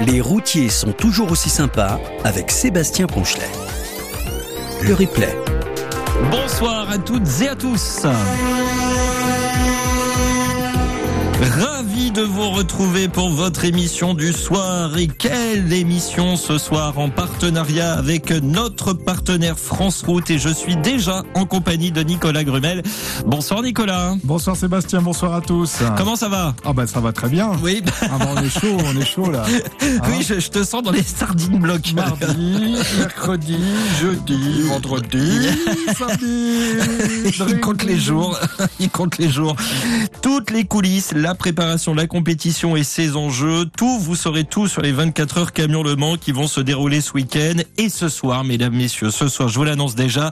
Les routiers sont toujours aussi sympas avec Sébastien Ponchelet. Le replay. Bonsoir à toutes et à tous. Ravi de vous retrouver pour votre émission du soir. Et quelle émission ce soir en partenariat avec notre partenaire France Route. Et je suis déjà en compagnie de Nicolas Grumel. Bonsoir Nicolas. Bonsoir Sébastien, bonsoir à tous. Comment ça va? Ah bah ça va très bien. Oui. Ah bah, on est chaud, on est chaud là. oui, je, je te sens dans les sardines blocs. Mardi, mercredi, jeudi, vendredi, samedi. Il compte les jours. Il compte les jours. Toutes les coulisses, la préparation, la compétition et ses enjeux. Tout, vous saurez tout sur les 24 heures camion Le Mans qui vont se dérouler ce week-end. Et ce soir, mesdames, messieurs, ce soir, je vous l'annonce déjà,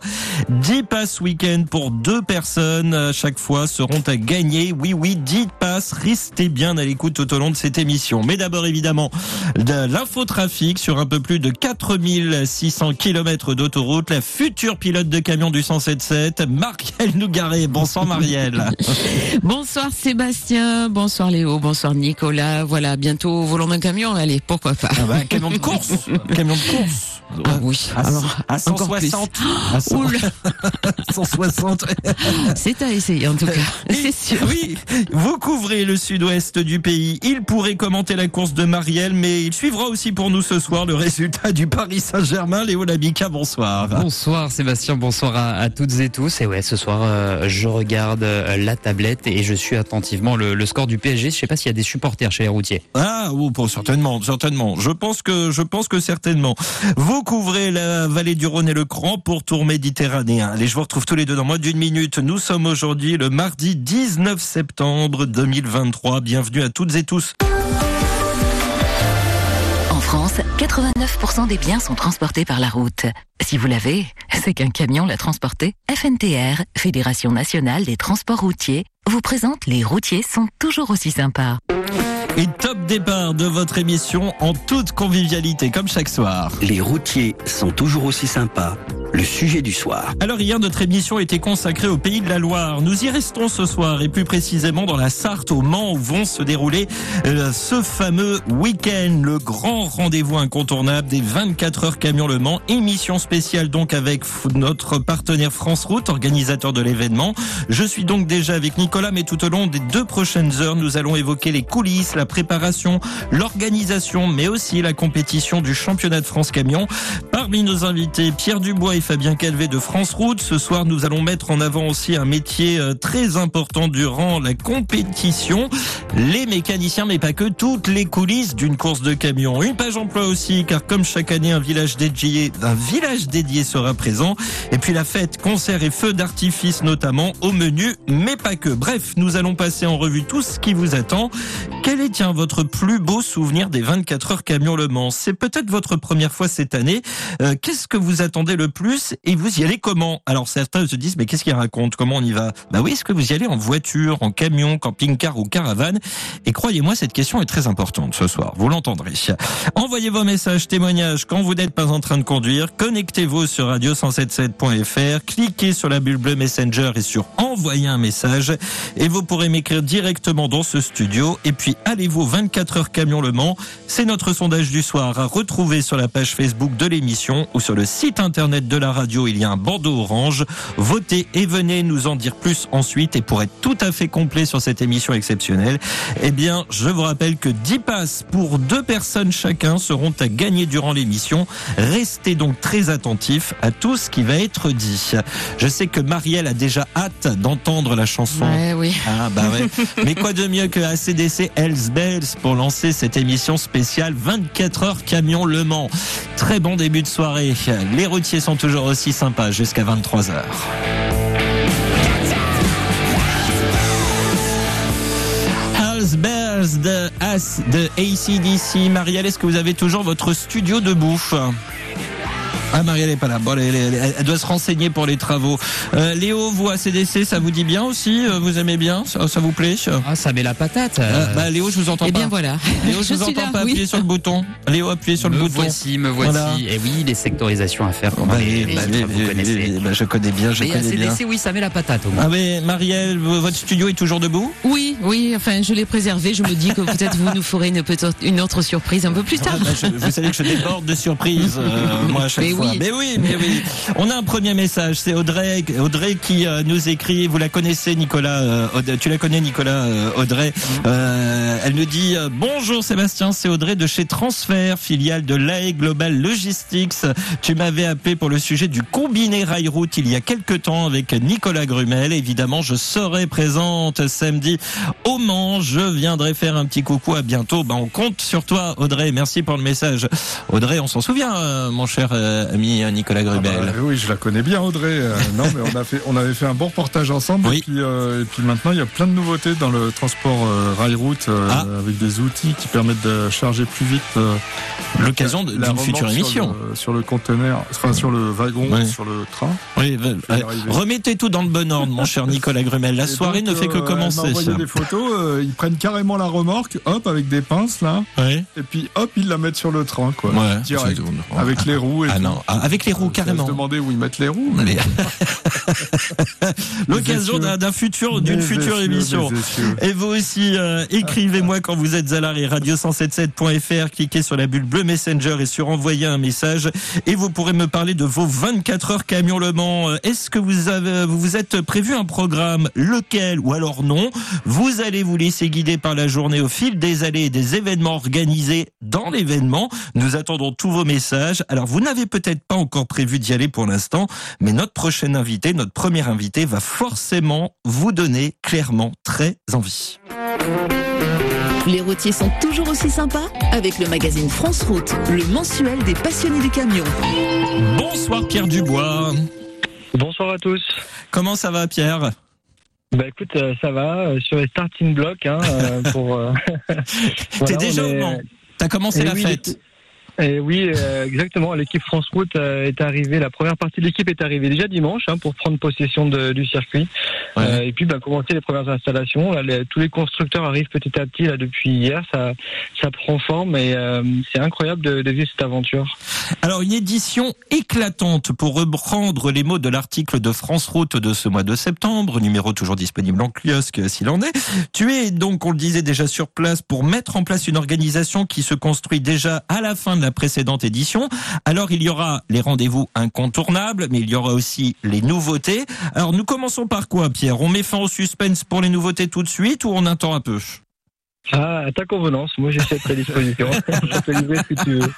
10 passes week-end pour deux personnes à chaque fois seront à gagner. Oui, oui, 10 passes. Restez bien à l'écoute tout au long de cette émission. Mais d'abord, évidemment, de l'infotrafic sur un peu plus de 4600 km d'autoroute. La future pilote de camion du 177, Marielle Nougaret. Bonsoir, Marielle. Bonsoir Sébastien, bonsoir Léo, bonsoir Nicolas. Voilà, bientôt au volant d'un camion, allez, pourquoi pas. Ah bah, camion de course, camion de course. Ah oui, À, alors, à encore plus. 160. À 100 Oula. 160. C'est à essayer en tout cas, c'est sûr. Oui, vous couvrez le sud-ouest du pays. Il pourrait commenter la course de Marielle, mais il suivra aussi pour nous ce soir le résultat du Paris Saint-Germain. Léo Labica, bonsoir. Bonsoir Sébastien, bonsoir à, à toutes et tous. Et ouais, ce soir, euh, je regarde euh, la tablette et je suis attentivement le, le score du PSG. Je sais pas s'il y a des supporters chez les routiers. Ah, oh, bon, certainement, certainement. Je pense que, je pense que certainement. Vous couvrez la vallée du Rhône et le Cran pour Tour Méditerranéen. Allez, je vous retrouve tous les deux dans moins d'une minute. Nous sommes aujourd'hui le mardi 19 septembre 2023. Bienvenue à toutes et tous. En France, 89% des biens sont transportés par la route. Si vous l'avez, c'est qu'un camion l'a transporté. FNTR, Fédération nationale des transports routiers, vous présente Les routiers sont toujours aussi sympas. Et top départ de votre émission en toute convivialité, comme chaque soir. Les routiers sont toujours aussi sympas. Le sujet du soir. Alors hier, notre émission était consacrée au pays de la Loire. Nous y restons ce soir et plus précisément dans la Sarthe au Mans où vont se dérouler euh, ce fameux week-end, le grand rendez-vous incontournable des 24 heures camion Le Mans. Émission spéciale donc avec notre partenaire France Route, organisateur de l'événement. Je suis donc déjà avec Nicolas, mais tout au long des deux prochaines heures, nous allons évoquer les coulisses, la préparation, l'organisation, mais aussi la compétition du championnat de France camion. Parmi nos invités, Pierre Dubois et Fabien Calvé de France Route. Ce soir, nous allons mettre en avant aussi un métier euh, très important durant la compétition. Les mécaniciens, mais pas que, toutes les coulisses d'une course de camion. Une page emploi aussi, car comme chaque année, un village dédié, un village dédié sera présent. Et puis la fête, concerts et feux d'artifice notamment au menu, mais pas que. Bref, nous allons passer en revue tout ce qui vous attend. Quel est, tiens, votre plus beau souvenir des 24 heures camion Le Mans C'est peut-être votre première fois cette année. Euh, qu'est-ce que vous attendez le plus et vous y allez comment? Alors certains se disent, mais qu'est-ce qu'il raconte Comment on y va? Bah oui, est-ce que vous y allez en voiture, en camion, camping-car ou caravane? Et croyez-moi, cette question est très importante ce soir. Vous l'entendrez. Envoyez vos messages, témoignages quand vous n'êtes pas en train de conduire. Connectez-vous sur radio177.fr. Cliquez sur la bulle bleue Messenger et sur envoyer un message. Et vous pourrez m'écrire directement dans ce studio. Et puis allez-vous 24 heures camion Le Mans. C'est notre sondage du soir à retrouver sur la page Facebook de l'émission ou sur le site internet de la radio. Il y a un bandeau orange. Votez et venez nous en dire plus ensuite. Et pour être tout à fait complet sur cette émission exceptionnelle, eh bien, je vous rappelle que 10 passes pour deux personnes chacun seront à gagner durant l'émission. Restez donc très attentifs à tout ce qui va être dit. Je sais que Marielle a déjà hâte d'entendre la chanson. Ouais, oui. Ah bah ouais. Mais quoi de mieux que ACDC Hells Bells pour lancer cette émission spéciale 24 heures camion Le Mans. Très bon début de soirée. Les routiers sont toujours aussi sympas jusqu'à 23 heures. Hells Bells de, As- de ACDC. Marielle, est-ce que vous avez toujours votre studio de bouffe Ah, Marielle n'est pas là. Bon, elle, elle- elle- elle doit se renseigner pour les travaux. Euh, Léo, vous, ACDC, ça vous dit bien aussi Euh, Vous aimez bien ça, ça vous plaît Ah, ça met la patate. Euh, euh, bah, Léo, je vous entends Eh pas. bien voilà. Léo, je, Je vous entends là, pas. oui. Appuyez sur le bouton. Léo, appuyez sur le me bouton. voici, me voici. Voilà. Et oui, les sectorisations à faire, Bah, les, bah, oui, vous connaissez. oui, bah, je connais bien, je Mais connais bien. ACDC, oui, ça met la patate au moins. Ah mais Marielle, votre studio est toujours debout? Oui, oui, enfin, je l'ai préservé. Je me dis que peut-être vous nous ferez une, autre surprise un peu plus tard. Ah, bah, je- Vous savez que je déborde de surprises, euh, moi, à chaque Mais fois. oui. Mais oui, mais oui. On a un premier message, c'est Audrey, Audrey qui euh, nous écrit, vous la connaissez, Nicolas, euh, tu la connais, Nicolas, euh, Audrey. Euh, elle nous dit, bonjour Sébastien, c'est Audrey de chez Transfert, filiale de l'AE Global Logistics. Tu m'avais appelé pour le sujet du combiné rail-route il y a quelques temps avec Nicolas Grumel. Évidemment, je serai présente samedi au Mans. Je viendrai faire un petit coucou. À bientôt. Ben, on compte sur toi, Audrey. Merci pour le message. Audrey, on s'en souvient, euh, mon cher euh, ami euh, Nicolas Ah bah, Grubel. oui, je la connais bien, Audrey. Euh, non, mais on a fait, on avait fait un bon reportage ensemble. Oui. Et puis, euh, et puis maintenant, il y a plein de nouveautés dans le transport euh, rail-route euh, Ah. avec des outils qui permettent de charger plus vite. L'occasion d'une future sur émission. le- Sur le conteneur, enfin sur le wagon, Ouais. sur le train. Oui, remettez tout dans le bon ordre, mon cher Nicolas Grumel. La Et soirée donc, ne fait que commencer. envoyé des photos. ils prennent carrément la remorque, hop, avec des pinces là, Ouais. et puis hop, ils la mettent sur le train, quoi. Ouais. Direct. Avec les roues et Ah tout. Non, ah, avec les roues carrément. me demandais où ils mettent les roues. Mais- L'occasion d'un futur, d'une future émission. Et vous aussi, euh, écrivez-moi quand vous êtes à l'arrêt radio177.fr, cliquez sur la bulle bleue Messenger et sur envoyer un message et vous pourrez me parler de vos 24 heures camion Le Mans. Euh, Est-ce que vous avez, vous vous êtes prévu un programme? Lequel? Ou alors non? Vous allez vous laisser guider par la journée au fil des allées et des événements organisés dans l'événement. Nous attendons tous vos messages. Alors vous n'avez peut-être pas encore prévu d'y aller pour l'instant, mais notre prochain invité, notre premier invité va forcément vous donner clairement très envie. Les routiers sont toujours aussi sympas avec le magazine France Route, le mensuel des passionnés du camion. Bonsoir Pierre Dubois. Bonsoir à tous. Comment ça va Pierre? Bah écoute, euh, ça va euh, sur les starting blocks hein, euh, pour. euh, T'es déjà au Mans T'as commencé Eh la oui, fête Et oui, euh, exactement. L'équipe France Route euh, est arrivée. La première partie de l'équipe est arrivée déjà dimanche hein, pour prendre possession de- du circuit. Ouais. Euh, et puis bah, commencer les premières installations. Là, les- tous les constructeurs arrivent petit à petit là depuis hier. Ça, ça prend forme et euh, c'est incroyable de, de vivre cette aventure. Alors une édition éclatante pour reprendre les mots de l'article de France Route de ce mois de septembre, numéro toujours disponible en kiosque s'il en est. Tu es donc, on le disait déjà sur place, pour mettre en place une organisation qui se construit déjà à la fin de la précédente édition. Alors il y aura les rendez-vous incontournables, mais il y aura aussi les nouveautés. Alors nous commençons par quoi Pierre? On met fin au suspense pour les nouveautés tout de suite ou on attend un peu? Ah, à ta convenance. Moi, j'ai cette disposition. Je peux livrer ce que tu veux.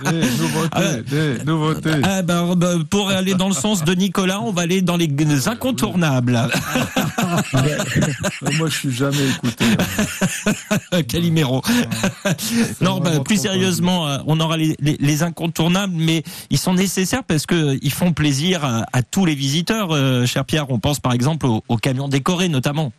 Des nouveautés, Ah. Ah, bah, bah, Pour aller dans le sens de Nicolas, on va aller dans les les incontournables. Moi, je suis jamais écouté. hein. Calimero. Non, bah, plus sérieusement, euh, on aura les, les- les incontournables, mais ils sont nécessaires parce que euh, ils font plaisir à, à tous les visiteurs, euh, cher Pierre. On pense par exemple aux, aux camions décorés, notamment.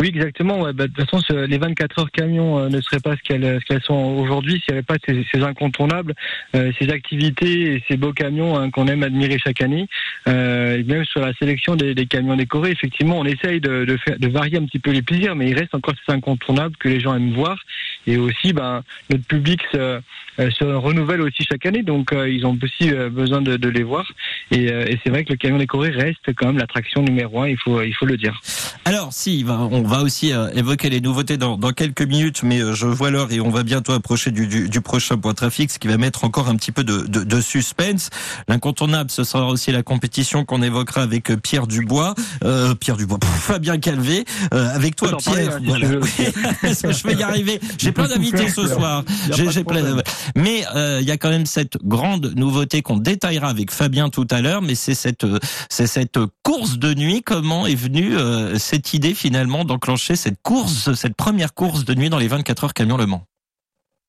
Oui, exactement. Ouais. Bah, de toute façon, ce- les 24 heures camions euh, ne seraient pas ce qu'elles qu'elles sont aujourd'hui s'il n'y avait pas ces, ces incontournables, euh, ces activités et ces beaux camions hein, qu'on aime admirer chaque année. Euh, et même sur la sélection des, des camions décorés, effectivement, on essaye de, de, faire, de varier un petit peu les plaisirs, mais il reste encore ces incontournables que les gens aiment voir. Et aussi, ben, notre public se, se renouvelle aussi chaque année, donc euh, ils ont aussi euh, besoin de, de les voir. Et, euh, et c'est vrai que le camion décoré reste quand même l'attraction numéro un, il faut, il faut le dire. Alors, si, on va aussi euh, évoquer les nouveautés dans, dans quelques minutes, mais euh, je vois l'heure et on va bientôt approcher du, du, du prochain point trafic, ce qui va mettre encore un petit peu de, de, de suspense. L'incontournable, ce sera aussi la compétition qu'on évoquera avec euh, Pierre Dubois, euh, Pierre Dubois, pff, Fabien Calvé, euh, avec toi, en parler, Pierre. hein, voilà. je vais y arriver. J'ai plein d'invités ce Pierre. soir. J'ai plein. Mais euh, il y a quand même cette grande nouveauté qu'on détaillera avec Fabien tout à l'heure, mais c'est cette euh, course de nuit. Comment est venue euh, cette idée finalement d'enclencher cette course, cette première course de nuit dans les 24 heures camion Le Mans?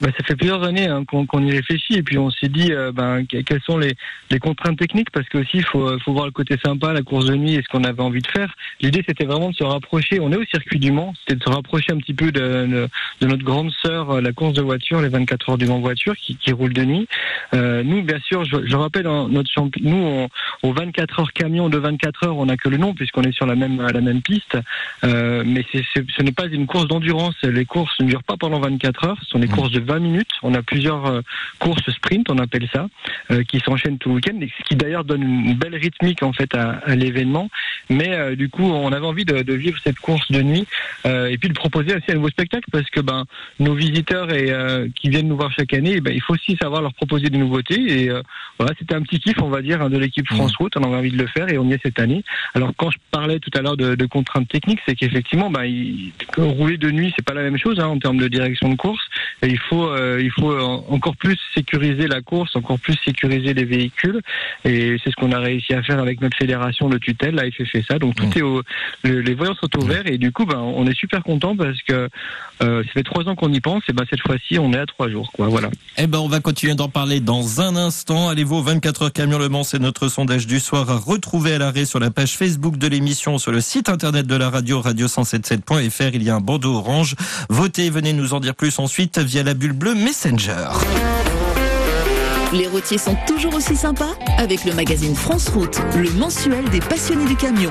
Bah, ça fait plusieurs années hein, qu'on y réfléchit. Et puis on s'est dit euh, ben, quelles sont les, les, contraintes techniques? Parce que aussi il faut, faut voir le côté sympa, la course de nuit et ce qu'on avait envie de faire. L'idée c'était vraiment de se rapprocher, on est au circuit du Mans, c'était de se rapprocher un petit peu de, de, notre grande sœur, euh, la course de voiture, les 24 heures du Mans voiture qui, qui roule de nuit. Euh, nous bien sûr, je, je rappelle hein, notre champion, nous on, aux 24 heures camion de 24 heures on n'a que le nom puisqu'on est sur la même, la même piste, euh, mais c'est ce n'est pas une course d'endurance, les courses ne durent pas pendant 24 heures, ce sont des mmh. courses de 20 minutes. On a plusieurs euh, courses sprint, on appelle ça, euh, qui s'enchaînent tout le week-end, ce qui d'ailleurs donne une belle rythmique en fait à, l'événement. Mais euh, du coup, on avait envie de, vivre cette course de nuit et puis de proposer aussi un nouveau spectacle parce que ben nos visiteurs et qui viennent nous voir chaque année, ben, il faut aussi savoir leur proposer des nouveautés. Et voilà, c'était un petit kiff, on va dire, hein, de l'équipe France Route. On avait envie de le faire et on y est cette année. Alors quand je parlais tout à l'heure de, contraintes techniques, c'est qu'effectivement, ben, rouler de nuit, c'est pas la même chose hein, en termes de direction de course. Et il faut il faut encore plus sécuriser la course, encore plus sécuriser les véhicules. Et c'est ce qu'on a réussi à faire avec notre fédération de tutelle, la FFSA. Donc tout mmh. est au, les voyants sont au vert et du coup, ben, on est super content parce que euh, ça fait trois ans qu'on y pense et ben cette fois-ci, on est à trois jours. Quoi, voilà. Eh ben, on va continuer d'en parler dans un instant. Allez-vous 24 heures camion Le Mans, c'est notre sondage du soir à retrouver à l'arrêt sur la page Facebook de l'émission, sur le site internet de la radio, radio177.fr. Il y a un bandeau orange. Votez, venez nous en dire plus ensuite via la bulle bleue Messenger. Les routiers sont toujours aussi sympas avec le magazine France Route, le mensuel des passionnés du camion.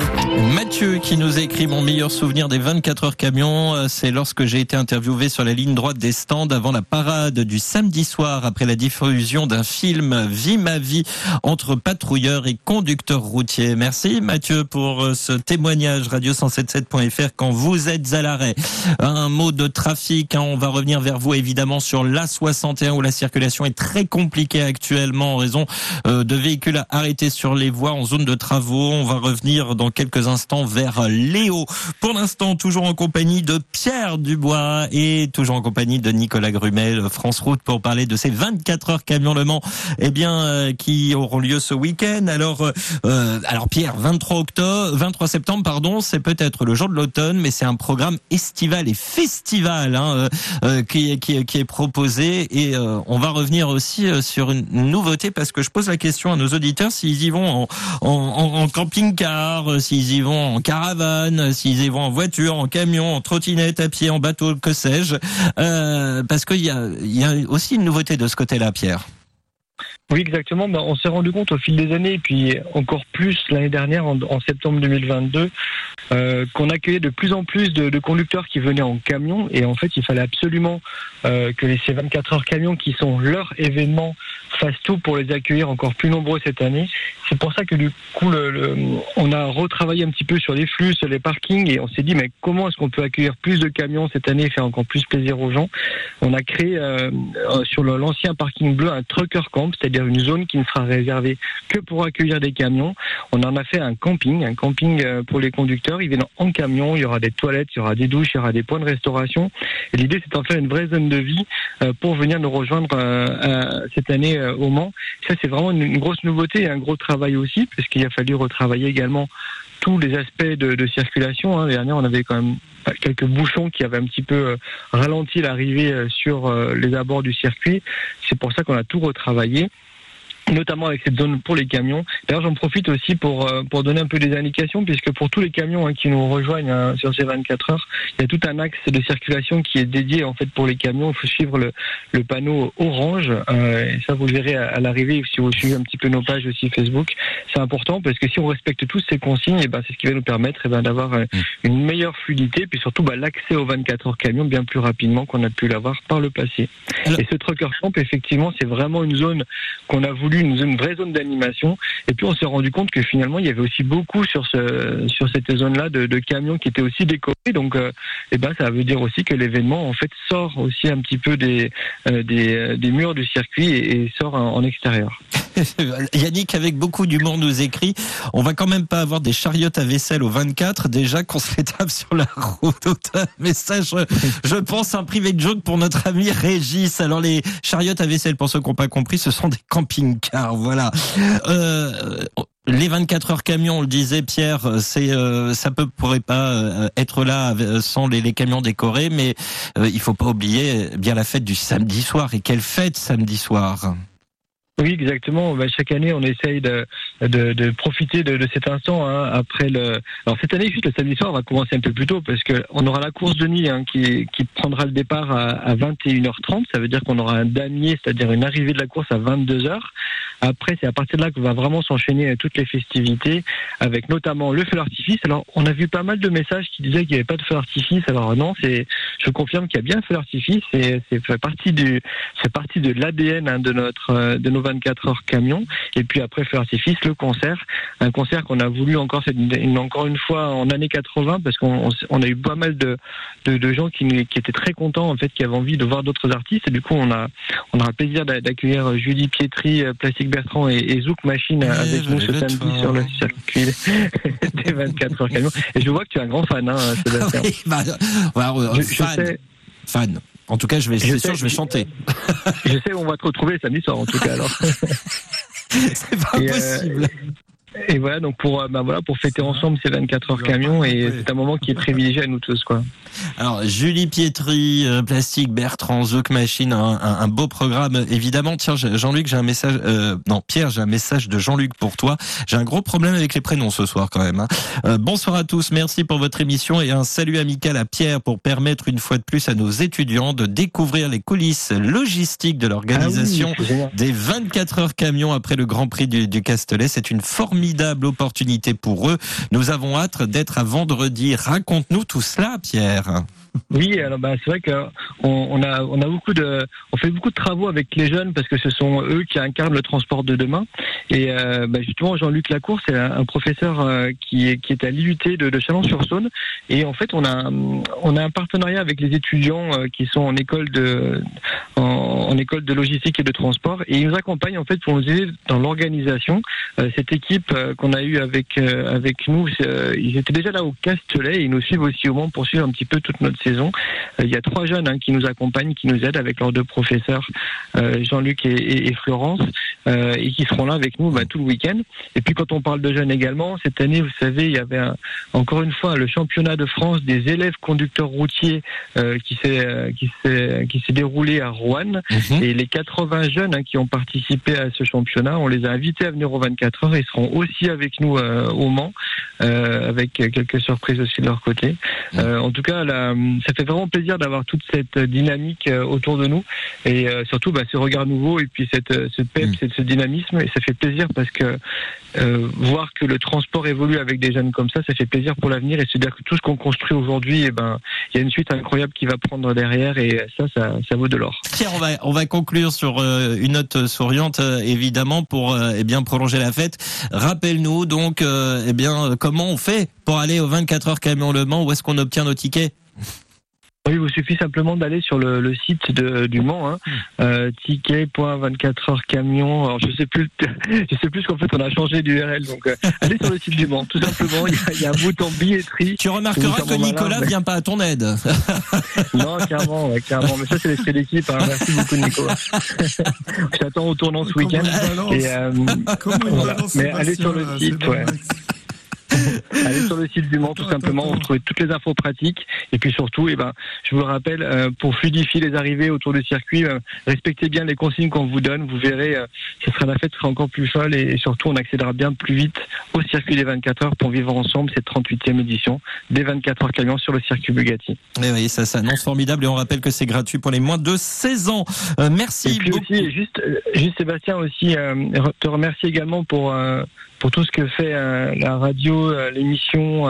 Mathieu qui nous écrit mon meilleur souvenir des 24 heures camion, euh, c'est lorsque j'ai été interviewé sur la ligne droite des stands avant la parade du samedi soir après la diffusion d'un film Vie ma vie entre patrouilleurs et conducteurs routiers. Merci Mathieu pour euh, ce témoignage radio177.fr quand vous êtes à l'arrêt. Un mot de trafic, hein, on va revenir vers vous évidemment sur l'A61 où la circulation est très compliquée actuellement en raison euh, de véhicules arrêtés sur les voies en zone de travaux. On va revenir dans quelques instants vers Léo. Pour l'instant, toujours en compagnie de Pierre Dubois et toujours en compagnie de Nicolas Grumel, France Route, pour parler de ces 24 heures camion Le Mans, eh bien, euh, qui auront lieu ce week-end. Alors, euh, alors Pierre, 23 octobre, 23 septembre, pardon, c'est peut-être le jour de l'automne, mais c'est un programme estival et festival hein, qui, qui, qui, est proposé et on va revenir aussi sur une nouveauté parce que je pose la question à nos auditeurs s'ils y vont en, camping-car, euh, s'ils y vont en caravane, s'ils y vont en voiture, en camion, en trottinette, à pied, en bateau, que sais-je. Euh, parce qu'il y a, aussi une nouveauté de ce côté-là, Pierre. Oui, exactement. Ben, on s'est rendu compte au fil des années, et puis encore plus l'année dernière, en, septembre 2022, euh, qu'on accueillait de plus en plus de, conducteurs qui venaient en camion. Et en fait, il fallait absolument euh, que ces 24 heures camions, qui sont leur événement, fassent tout pour les accueillir encore plus nombreux cette année. C'est pour ça que du coup, le, on a retravaillé un petit peu sur les flux, sur les parkings, et on s'est dit, mais comment est-ce qu'on peut accueillir plus de camions cette année et faire encore plus plaisir aux gens? On a créé euh, sur l'ancien parking bleu un trucker camp, c'est-à-dire une zone qui ne sera réservée que pour accueillir des camions. On en a fait un camping, un camping euh, pour les conducteurs. Ils viennent en camion, il y aura des toilettes, il y aura des douches, il y aura des points de restauration. Et l'idée, c'est d'en faire une vraie zone de vie euh, pour venir nous rejoindre euh, cette année au Mans. Ça, c'est vraiment une grosse nouveauté et un gros travail aussi, puisqu'il a fallu retravailler également tous les aspects de, circulation. Hein. L'année dernière, on avait quand même quelques bouchons qui avaient un petit peu ralenti l'arrivée sur les abords du circuit. C'est pour ça qu'on a tout retravaillé notamment avec cette zone pour les camions. D'ailleurs, j'en profite aussi pour euh, pour donner un peu des indications, puisque pour tous les camions hein, qui nous rejoignent hein, sur ces 24 heures, il y a tout un axe de circulation qui est dédié en fait pour les camions. Il faut suivre le, le panneau orange, euh, et ça vous le verrez à, l'arrivée si vous suivez un petit peu nos pages aussi Facebook. C'est important parce que si on respecte tous ces consignes, et eh ben c'est ce qui va nous permettre et eh ben d'avoir euh, mmh. une meilleure fluidité, puis surtout bah, l'accès aux 24 heures camions bien plus rapidement qu'on a pu l'avoir par le passé. Et ce trucker camp, effectivement, c'est vraiment une zone qu'on a voulu une, vraie zone d'animation. Et puis on s'est rendu compte que finalement il y avait aussi beaucoup sur ce sur cette zone-là de, camions qui étaient aussi décorés. Donc euh, eh ben ça veut dire aussi que l'événement en fait sort aussi un petit peu des euh, des, des, murs du circuit et, sort en, extérieur. Yannick, avec beaucoup d'humour, nous écrit on va quand même pas avoir des chariotes à vaisselle au 24, déjà qu'on se les sur la route. Mais ça, je, pense un privé de joke pour notre ami Régis. Alors, les chariotes à vaisselle, pour ceux qui n'ont pas compris, ce sont des camping-cars voilà. Euh, Les 24 heures camions, on le disait Pierre, c'est euh, ça peut pourrait pas euh, être là sans les, les camions décorés, mais euh, il faut pas oublier bien la fête du samedi soir. Et quelle fête samedi soir? Oui, exactement. Bah, chaque année, on essaye de, de, de profiter de, de, cet instant. Hein, après le, alors cette année, juste le samedi soir, on va commencer un peu plus tôt parce que on aura la course de nuit hein, qui, qui prendra le départ à, à 21h30. Ça veut dire qu'on aura un damier, c'est-à-dire une arrivée de la course à 22h. Après, c'est à partir de là que va vraiment s'enchaîner toutes les festivités, avec notamment le feu d'artifice. Alors, on a vu pas mal de messages qui disaient qu'il n'y avait pas de feu d'artifice. Alors non, c'est, je confirme qu'il y a bien un feu d'artifice. C'est, fait partie du, c'est partie de l'ADN hein, de notre, de nos 24 heures camion. Et puis après feu d'artifice, le concert, un concert qu'on a voulu encore, une, encore une fois en années 80, parce qu'on on a eu pas mal de, de, de gens qui, qui, étaient très contents en fait, qui avaient envie de voir d'autres artistes. Et du coup, on a, on aura plaisir d'accueillir Julie Pietri, Bertrand et, Zouk Machine avec nous ce samedi sur le circuit des 24 heures camion. Et je vois que tu es un grand fan, hein, Sébastien. bah, je, fan. sais... fan. En tout cas, je vais, c'est sûr, je vais chanter. je sais où on va te retrouver samedi soir, en tout cas, alors. c'est pas euh, possible. Et voilà, donc pour, bah voilà, pour fêter ensemble ces 24 heures camion, et c'est un moment qui est privilégié à nous tous, quoi. Alors, Julie Pietri, euh, Plastique, Bertrand, Zouk Machine, un, un, beau programme, évidemment. Tiens, Jean-Luc, j'ai un message, euh, non, Pierre, j'ai un message de Jean-Luc pour toi. J'ai un gros problème avec les prénoms ce soir, quand même. Hein. Euh, bonsoir à tous, merci pour votre émission et un salut amical à Pierre pour permettre une fois de plus à nos étudiants de découvrir les coulisses logistiques de l'organisation ah des 24 heures camions après le Grand Prix du, du Castellet. C'est une formidable formidable opportunité pour eux. Nous avons hâte d'être à vendredi. Raconte-nous tout cela, Pierre. Oui, alors bah, c'est vrai qu'on on a beaucoup de on fait beaucoup de travaux avec les jeunes parce que ce sont eux qui incarnent le transport de demain. Et euh, bah, justement Jean-Luc Lacour, c'est un, professeur euh, qui est à l'IUT de, de Chalon-sur-Saône. Et en fait, on a on a un partenariat avec les étudiants euh, qui sont en école de en, école de logistique et de transport et ils nous accompagnent en fait pour nous aider dans l'organisation. cette équipe qu'on a eue avec avec nous, ils étaient déjà là au Castellet et ils nous suivent aussi au Mans pour suivre un petit peu toute notre saison. Euh, il y a trois jeunes hein, qui nous accompagnent, qui nous aident avec leurs deux professeurs, euh, Jean-Luc et, Florence, euh, et qui seront là avec nous bah, tout le week-end. Et puis quand on parle de jeunes également, cette année, vous savez, il y avait encore une fois le championnat de France des élèves conducteurs routiers qui s'est qui s'est qui s'est déroulé à Rouen. Mhm. Et les 80 jeunes hein, qui ont participé à ce championnat, on les a invités à venir aux 24 heures. Ils seront aussi avec nous au Mans, avec quelques surprises aussi de leur côté. Mhm. en tout cas, ça fait vraiment plaisir d'avoir toute cette dynamique euh, autour de nous et euh, surtout bah, ce regard nouveau et puis cette, euh, ce pep, mm. ce dynamisme et ça fait plaisir parce que voir que le transport évolue avec des jeunes comme ça, ça fait plaisir pour l'avenir et se dire que tout ce qu'on construit aujourd'hui, eh ben, il y a une suite incroyable qui va prendre derrière et ça, ça, ça vaut de l'or. Pierre, on va, on va conclure sur une note souriante, évidemment, pour eh bien prolonger la fête. Rappelle-nous donc, eh bien, comment on fait pour aller aux 24 heures camion Le Mans? Où est-ce qu'on obtient nos tickets? Oui, il vous suffit simplement d'aller sur le, le, site de, du Mans, hein, euh, ticket.24 heures camion. Alors je sais plus, je sais plus qu'en fait on a changé d'URL. Donc euh, allez sur le site du Mans, tout simplement. Il y, a, un bouton billetterie. Tu remarqueras que Nicolas ne vient pas à ton aide. non, clairement, ouais, clairement. Mais ça c'est l'esprit d'équipe. Hein. Merci beaucoup Nico. je t'attends au tournant ce week-end. Euh, Mais allez sur le site, ouais. Allez sur le site du Mans tout simplement, vous trouvez toutes les infos pratiques et puis surtout, eh ben, je vous rappelle, euh, pour fluidifier les arrivées autour du circuit, euh, respectez bien les consignes qu'on vous donne, vous verrez, euh, ce sera la fête sera encore plus folle et, surtout on accédera bien plus vite au circuit des 24 heures pour vivre ensemble cette 38e édition des 24 heures camions sur le circuit Bugatti. Et eh oui, ça s'annonce formidable et on rappelle que c'est gratuit pour les moins de 16 ans. merci. Et puis aussi, juste, juste Sébastien aussi, te remercier également pour pour tout ce que fait euh, la radio, euh, l'émission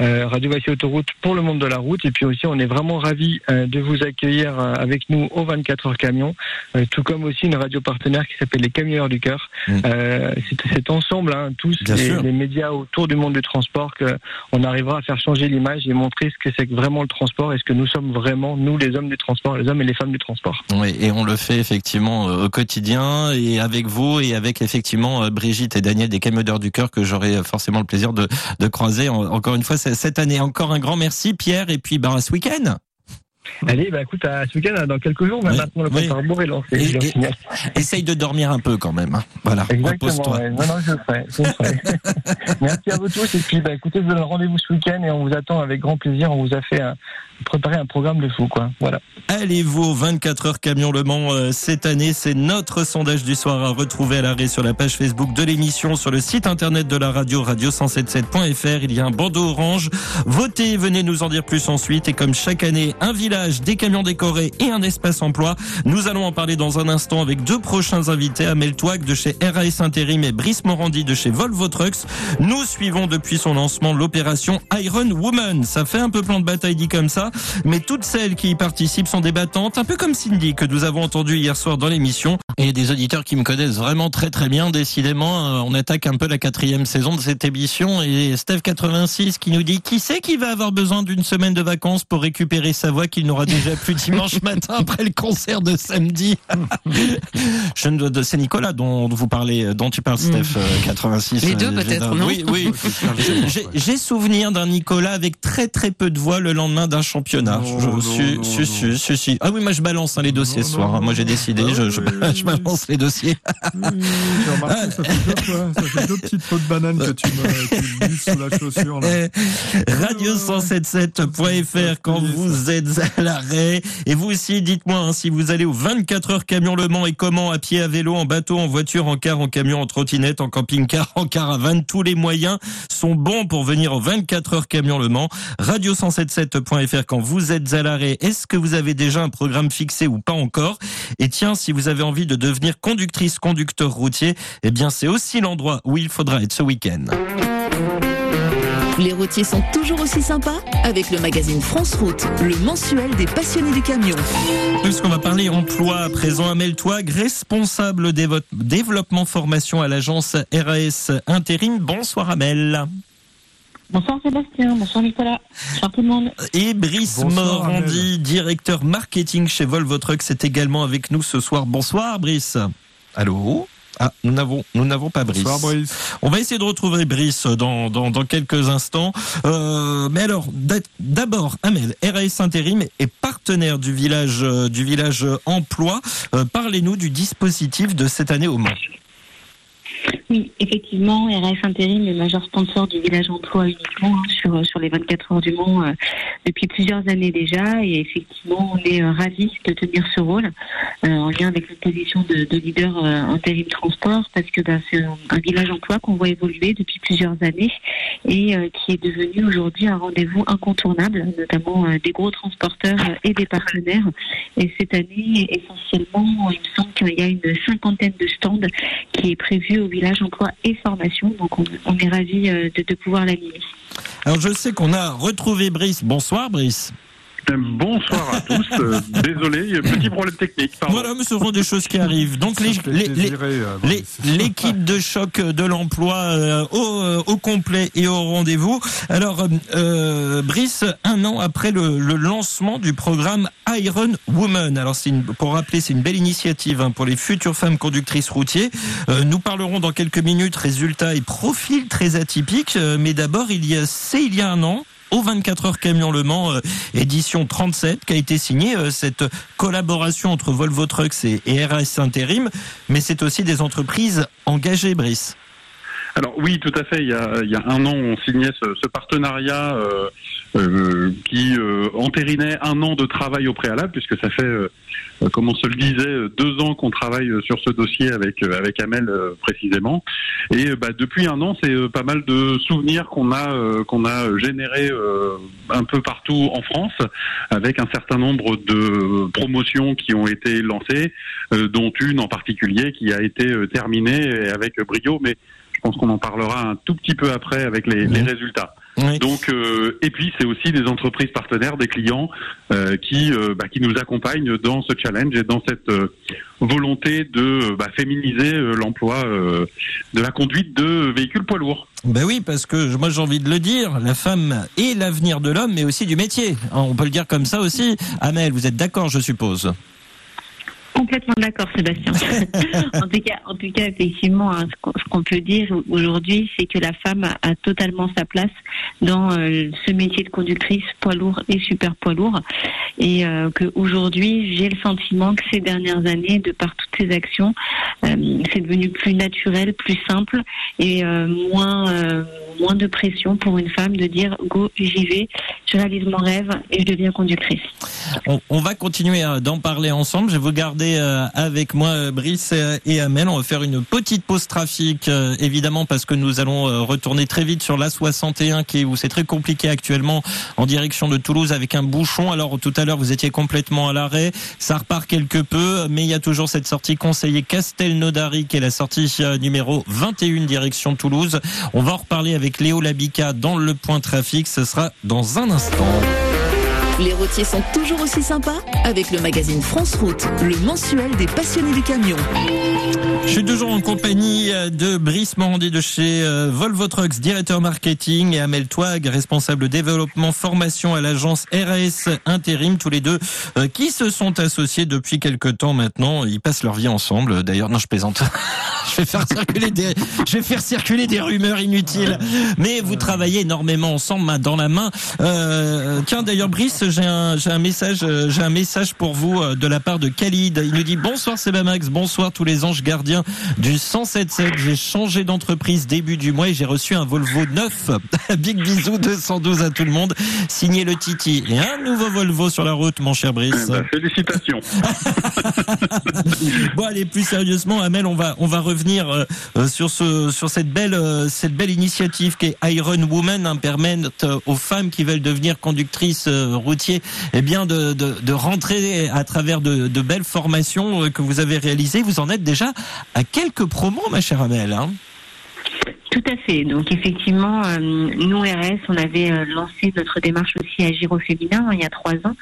euh, Radio Vassy Autoroute pour le monde de la route. Et puis aussi, on est vraiment ravis de vous accueillir avec nous au 24 heures camion, tout comme aussi une radio partenaire qui s'appelle les Camionneurs du Cœur. Mmh. C'est ensemble, hein, tous les, les, médias autour du monde du transport, qu'on arrivera à faire changer l'image et montrer ce que c'est vraiment le transport et ce que nous sommes vraiment, nous les hommes du transport, les hommes et les femmes du transport. Oui, et on le fait effectivement au quotidien et avec vous et avec effectivement Brigitte et Daniel des Camionneurs du cœur que j'aurai forcément le plaisir de, croiser encore une fois cette année. Encore un grand merci Pierre et puis bah, ce week-end. Allez, bah écoute, à ce week-end, dans quelques jours, bah, Oui, maintenant le oui. compte à rebours est lancé. Et- je et- signale. Essaye de dormir un peu quand même. hein. Voilà, repose-toi. ouais. Non, non, je le ferai. Je le ferai. Merci à vous tous. Et puis, bah, écoutez, vous avez rendez-vous ce week-end et on vous attend avec grand plaisir. On vous a fait un- préparer un programme de fou, quoi. Voilà. Allez-vous au 24 heures camion Le Mans euh, cette année C'est notre sondage du soir à retrouver à l'arrêt sur la page Facebook de l'émission, sur le site internet de la radio, radio177.fr. Il y a un bandeau orange. Votez, venez nous en dire plus ensuite. Et comme chaque année, un village, des camions décorés et un espace emploi. Nous allons en parler dans un instant avec deux prochains invités, Amel Touac de chez RAS Intérim et Brice Morandi de chez Volvo Trucks. Nous suivons depuis son lancement l'opération Iron Woman. Ça fait un peu plan de bataille dit comme ça, mais toutes celles qui y participent sont des battantes, un peu comme Cindy que nous avons entendu hier soir dans l'émission. Et des auditeurs qui me connaissent vraiment très très bien. Décidément, euh, on attaque un peu la quatrième saison de cette émission. Et Steph86 qui nous dit qui c'est qui va avoir besoin d'une semaine de vacances pour récupérer sa voix qu'il n'aura déjà plus dimanche matin après le concert de samedi. Je ne dois- c'est Nicolas dont vous parlez, dont tu parles, Steph euh, 86. Les deux, Euh, peut-être, j'ai- non Oui, oui. J'ai- souvenir d'un Nicolas avec très très peu de voix le lendemain d'un championnat. Ah oui, moi je balance hein, les dossiers Non, ce soir. non, hein. Moi j'ai décidé, Ah je, balance les dossiers. Oui, j'ai remarqué, ça fait deux fois, ça fait deux petites peaux de banane que tu me, sous la chaussure. Là. Eh, Radio177.fr quand vous êtes à l'arrêt. Et vous aussi, dites-moi hein, si vous allez au 24 heures camion Le Mans et comment, à pied, à vélo, en bateau, en voiture, en car, en camion, en trottinette, en camping-car, en caravane. Tous les moyens sont bons pour venir au 24 heures camion Le Mans. Radio177.fr quand vous êtes à l'arrêt. Est-ce que vous avez déjà un programme fixé ou pas encore? Et tiens, si vous avez envie de devenir conductrice, conducteur routier, eh bien, c'est aussi l'endroit où il faudra être ce week-end. Les routiers sont toujours aussi sympas avec le magazine France Route, le mensuel des passionnés du camion. Puisqu'on va parler emploi à présent, Amel Touag, responsable développement formation à l'agence RAS Intérim. Bonsoir Amel. Bonsoir Sébastien, bonsoir Nicolas, bonsoir tout le monde. Et Brice Bonsoir, Morandi, directeur marketing chez Volvo Trucks, c'est également avec nous ce soir. Bonsoir Brice. Allô? Ah, nous n'avons, nous n'avons pas Brice. Bonsoir Brice. On va essayer de retrouver Brice dans, dans, dans quelques instants. Euh, mais alors, d'a- d'abord, Amel, RAS Intérim est partenaire du village, euh, du village emploi. Euh, Parlez-nous du dispositif de cette année au Mans. Oui, effectivement, RS Intérim est majeur sponsor du village emploi uniquement hein, sur, sur les 24 heures du Mans euh, depuis plusieurs années déjà. Et effectivement, on est euh, ravis de tenir ce rôle euh, en lien avec notre position de, de leader euh, intérim transport parce que bah, c'est un, un village emploi qu'on voit évoluer depuis plusieurs années et euh, qui est devenu aujourd'hui un rendez-vous incontournable, notamment euh, des gros transporteurs euh, et des partenaires. Et cette année, essentiellement, il me semble qu'il y a une cinquantaine de stands qui est prévu au village emploi et formation. Donc on, est ravis euh, de, de pouvoir l'animer. Alors, je sais qu'on a retrouvé Brice. Bonsoir Brice. Bonsoir à tous. Euh, désolé, il y a un petit problème technique. Pardon. Voilà, mais ce sont des choses qui arrivent. Donc, les, les, euh, Les-. L'équipe de choc de l'emploi euh, au, au complet et au rendez-vous. Alors, euh, Brice, un an après le, le lancement du programme Iron Woman. Alors, c'est une, pour rappeler, c'est une belle initiative hein, pour les futures femmes conductrices routiers. Euh, nous parlerons dans quelques minutes résultats et profils très atypiques. Euh, mais d'abord, il y a, c'est il y a un an. Au 24 heures camion Le Mans, euh, édition 37, qui a été signée euh, cette collaboration entre Volvo Trucks et, et RS Intérim, mais c'est aussi des entreprises engagées, Brice. Alors oui, tout à fait. Il y a, un an, on signait ce, partenariat euh, qui entérinait un an de travail au préalable, puisque ça fait, comme on se le disait, euh, deux ans qu'on travaille euh, sur ce dossier avec euh, avec Amel euh, précisément. Et euh, bah, depuis un an, c'est euh, pas mal de souvenirs qu'on a euh, qu'on a généré euh, un peu partout en France, avec un certain nombre de promotions qui ont été lancées, euh, dont une en particulier qui a été euh, terminée avec brio, mais je pense qu'on en parlera un tout petit peu après avec les, les résultats. Oui. Donc, euh, et puis c'est aussi des entreprises partenaires, des clients euh, qui euh, bah, qui nous accompagnent dans ce challenge et dans cette volonté de bah, féminiser l'emploi de la conduite de véhicules poids lourds. Ben oui, parce que moi j'ai envie de le dire, la femme est l'avenir de l'homme, mais aussi du métier. Hein, On peut le dire comme ça aussi. Amel, vous êtes d'accord, je suppose? Complètement d'accord, Sébastien. en tout cas, effectivement, hein, ce qu'on peut dire aujourd'hui, c'est que la femme a, totalement sa place dans euh, ce métier de conductrice poids lourd et super poids lourd, et euh, qu'aujourd'hui, j'ai le sentiment que ces dernières années, de par toutes ces actions, euh, c'est devenu plus naturel, plus simple et moins moins de pression pour une femme de dire go, j'y vais, je réalise mon rêve et je deviens conductrice. On, va continuer d'en parler ensemble. Je vais vous garder euh, avec moi euh, Brice et Amel. On va faire une petite pause trafic, euh, évidemment, parce que nous allons retourner très vite sur la 61 qui est où c'est très compliqué actuellement en direction de Toulouse avec un bouchon. Alors tout à l'heure vous étiez complètement à l'arrêt, ça repart quelque peu, mais il y a toujours cette sortie conseillée Castelnaudary qui est la sortie numéro 21 direction Toulouse. On va en reparler avec Léo Labica dans le point trafic. Ce sera dans un instant. Les routiers sont toujours aussi sympas avec le magazine France Route, le mensuel des passionnés du camion. Je suis toujours en compagnie euh, de Brice Morandi de chez euh, Volvo Trucks, directeur marketing, et Amel Toig, responsable développement formation à l'agence RAS Intérim, tous les deux euh, qui se sont associés depuis quelques temps maintenant. Ils passent leur vie ensemble. D'ailleurs, non, je plaisante. je vais faire circuler des, je vais faire circuler des rumeurs inutiles. Mais vous travaillez énormément ensemble, main dans la main. Tiens, d'ailleurs, Brice, j'ai un, message, j'ai un message pour vous de la part de Khalid. Il nous dit bonsoir Sebamax, bonsoir tous les anges gardiens du 177. J'ai changé d'entreprise début du mois et j'ai reçu un Volvo 9. Big bisous 212 à tout le monde. Signé le Titi. Et un nouveau Volvo sur la route, mon cher Brice. Eh ben, félicitations. bon, allez, plus sérieusement, Amel, on va, on va revenir euh, euh, sur ce, sur cette belle, euh, cette belle initiative qui est Iron Woman, hein, permettre aux femmes qui veulent devenir conductrices eh bien, de, de, rentrer à travers de, belles formations que vous avez réalisées. Vous en êtes déjà à quelques promos, ma chère Amel. Hein. Tout à fait. Donc effectivement, euh, nous RS, on avait euh, lancé notre démarche aussi à Giro Féminin hein, il y a trois ans.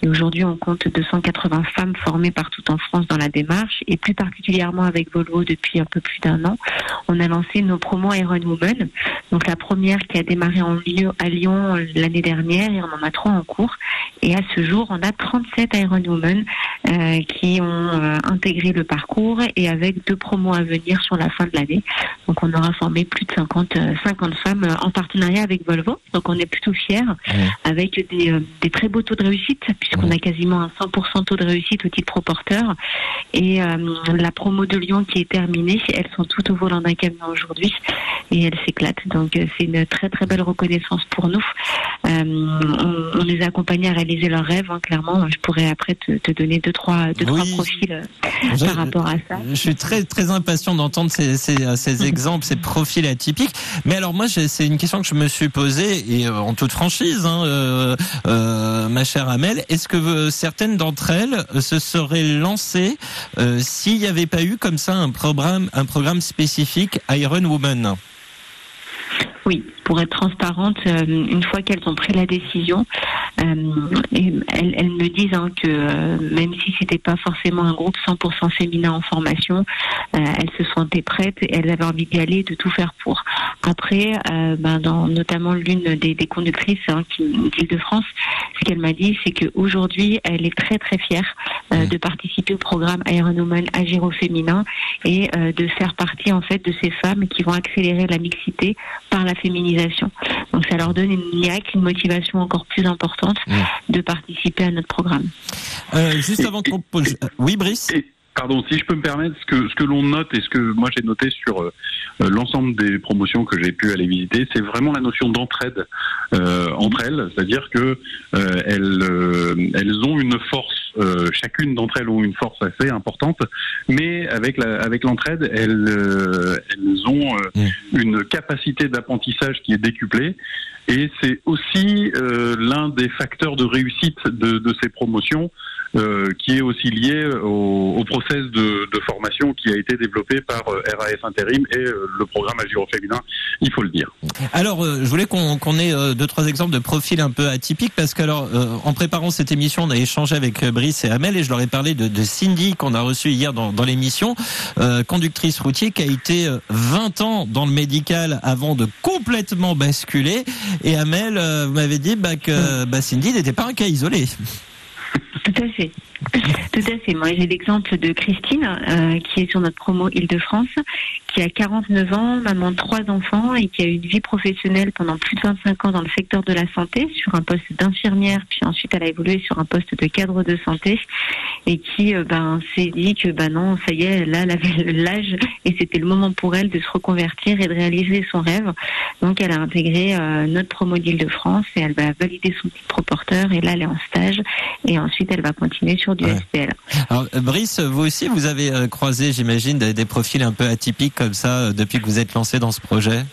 Et aujourd'hui, on compte 280 femmes formées partout en France dans la démarche. Et plus particulièrement avec Volvo depuis un peu plus d'un an, on a lancé nos promos Iron Woman. Donc la première qui a démarré en lieu à Lyon euh, l'année dernière et on en a trois en cours. Et à ce jour, on a 37 Iron Women qui ont intégré le parcours et avec deux promos à venir sur la fin de l'année. Donc on aura formé de 50, 50 euh, femmes euh, en partenariat avec Volvo. Donc on est plutôt fiers avec euh, des, très beaux taux de réussite puisqu'on a quasiment un 100% taux de réussite au titre proporteur. Et la promo de Lyon qui est terminée, elles sont toutes au volant d'un camion aujourd'hui et elles s'éclatent. Donc c'est une très très belle reconnaissance pour nous. on, les a accompagnées à réaliser leurs rêves. Hein, clairement, je pourrais après te, donner deux trois deux trois profils par rapport à ça. Je suis très très impatient d'entendre ces, ces, ces exemples, ces profils atypique. Mais alors moi, c'est une question que je me suis posée et euh, en toute franchise, hein, euh, euh, ma chère Amel, est-ce que certaines d'entre elles se seraient lancées s'il n'y avait pas eu comme ça un programme, un programme spécifique Iron Woman? Oui, pour être transparente, euh, une fois qu'elles ont pris la décision, euh, elles, elles, me disent hein, que euh, même si c'était pas forcément un groupe 100% féminin en formation, elles se sentaient prêtes et elles avaient envie d'y aller, de tout faire pour. Après, ben, dans notamment l'une des, des, conductrices hein, d'Île-de-France, ce qu'elle m'a dit, c'est qu'aujourd'hui, elle est très très fière de participer au programme Ironwoman Agiro féminin et de faire partie en fait de ces femmes qui vont accélérer la mixité par la féminisation. Donc ça leur donne une niaque, une motivation encore plus importante mmh. de participer à notre programme. Euh, juste avant qu'on pose... Oui, Brice? Pardon, si je peux me permettre, ce que, ce que l'on note et ce que moi j'ai noté sur euh, l'ensemble des promotions que j'ai pu aller visiter, c'est vraiment la notion d'entraide euh, entre elles, c'est-à-dire que euh, elles, euh, elles ont une force, chacune d'entre elles ont une force assez importante, mais avec la, avec l'entraide, elles, elles ont mmh. une capacité d'apprentissage qui est décuplée. Et c'est aussi l'un des facteurs de réussite de, de ces promotions euh, qui est aussi lié au, au process de, de, formation qui a été développé par euh, RAS Intérim et euh, le programme Agiro Féminin, il faut le dire. Alors, je voulais qu'on ait deux, trois exemples de profils un peu atypiques parce que, alors, en préparant cette émission, on a échangé avec Brice et Amel et je leur ai parlé de, de Cindy qu'on a reçue hier dans, dans l'émission, conductrice routier qui a été 20 ans dans le médical avant de complètement basculer. Et Amel m'avait dit bah, que bah, Cindy n'était pas un cas isolé. Tout à fait. Tout à fait. Moi, j'ai l'exemple de Christine, euh, qui est sur notre promo Île-de-France, qui a 49 ans, maman de trois enfants et qui a eu une vie professionnelle pendant plus de 25 ans dans le secteur de la santé, sur un poste d'infirmière, puis ensuite elle a évolué sur un poste de cadre de santé et qui euh, ben, s'est dit que ben non, ça y est, là, elle avait l'âge et c'était le moment pour elle de se reconvertir et de réaliser son rêve. Donc, elle a intégré euh, notre promo d'Île-de-France et elle va valider son titre porteur et là, elle est en stage et ensuite, elle va continuer sur du Ouais. SPL. Alors, euh, Brice, vous aussi, vous avez euh, croisé, j'imagine, des, des profils un peu atypiques comme ça euh, depuis que vous êtes lancé dans ce projet?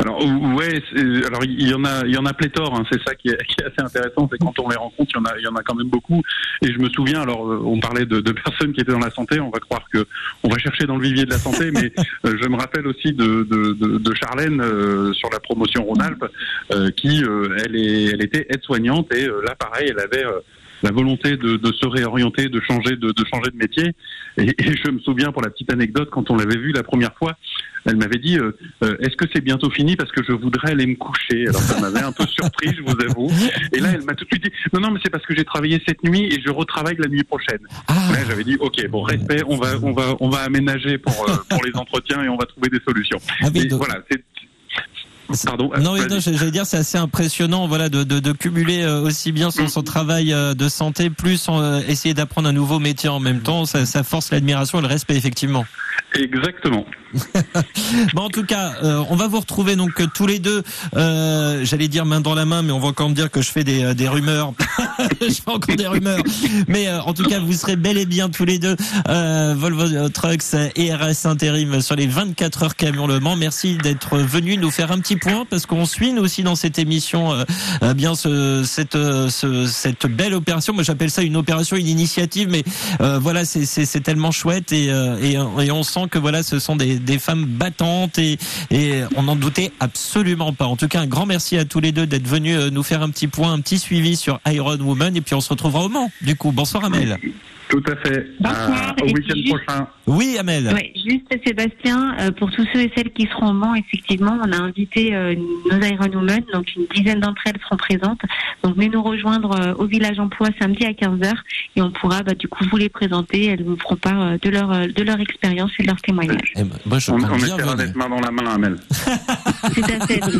Alors ouais, alors il y en a, il y en a pléthore. hein, c'est ça qui est, qui est assez intéressant, c'est quand on les rencontre, il y en a, il y en a quand même beaucoup. Et je me souviens, alors on parlait de, de personnes qui étaient dans la santé, on va croire que on va chercher dans le vivier de la santé, mais euh, je me rappelle aussi de, de, de, de Charlène euh, sur la promotion Rhône-Alpes, euh, qui euh, elle est, elle était aide-soignante et euh, là pareil, elle avait euh, la volonté de, de se réorienter, de changer de, de changer de métier. Et, et je me souviens pour la petite anecdote, quand on l'avait vue la première fois, elle m'avait dit euh, euh, Est-ce que c'est bientôt fini parce que je voudrais aller me coucher? Alors ça m'avait un peu surpris, je vous avoue. Et là, elle m'a tout de suite dit Non, non, mais c'est parce que j'ai travaillé cette nuit et je retravaille la nuit prochaine. Là, j'avais dit Ok, bon, respect, on va, on va, on va aménager pour euh, pour les entretiens et on va trouver des solutions. Et voilà, c'est Pardon. Non, oui, non, j'allais dire, c'est assez impressionnant, voilà, de, de, de cumuler euh, aussi bien son, son travail euh, de santé, plus euh, essayer d'apprendre un nouveau métier en même temps. Ça, ça force l'admiration et le respect, effectivement. Exactement. Bon, en tout cas, euh, on va vous retrouver donc euh, tous les deux. Euh, J'allais dire main dans la main, mais on va encore me dire que je fais des, euh, des rumeurs. je fais encore des rumeurs. Mais euh, en tout cas, vous serez bel et bien tous les deux euh, Volvo Trucks et RS Intérim sur les 24 heures camion Le Mans. Merci d'être venu nous faire un petit point parce qu'on suit nous aussi dans cette émission bien ce, cette ce- cette belle opération. Moi, j'appelle ça une opération, une initiative, mais voilà, c'est tellement chouette et, et et on sent que voilà, ce sont des des femmes battantes et on n'en doutait absolument pas. En tout cas, un grand merci à tous les deux d'être venus euh, nous faire un petit point, un petit suivi sur Iron Woman et puis on se retrouvera au Mans. Du coup, bonsoir Amel. Tout à fait. Bonsoir, À- au et week-end puis juste- prochain. Oui, Amel. Ouais, juste Sébastien, euh, pour tous ceux et celles qui seront au Mans, effectivement, on a invité euh, nos Iron Women, donc une dizaine d'entre elles seront présentes. Donc venez nous rejoindre euh, au village emploi samedi à 15h et on pourra bah, du coup vous les présenter. Elles vous feront part euh, de leur euh, de leur expérience et de leur témoignage. Eh ben, moi, je On, on essaiera d'être main dans la main, Amel. Tout à fait.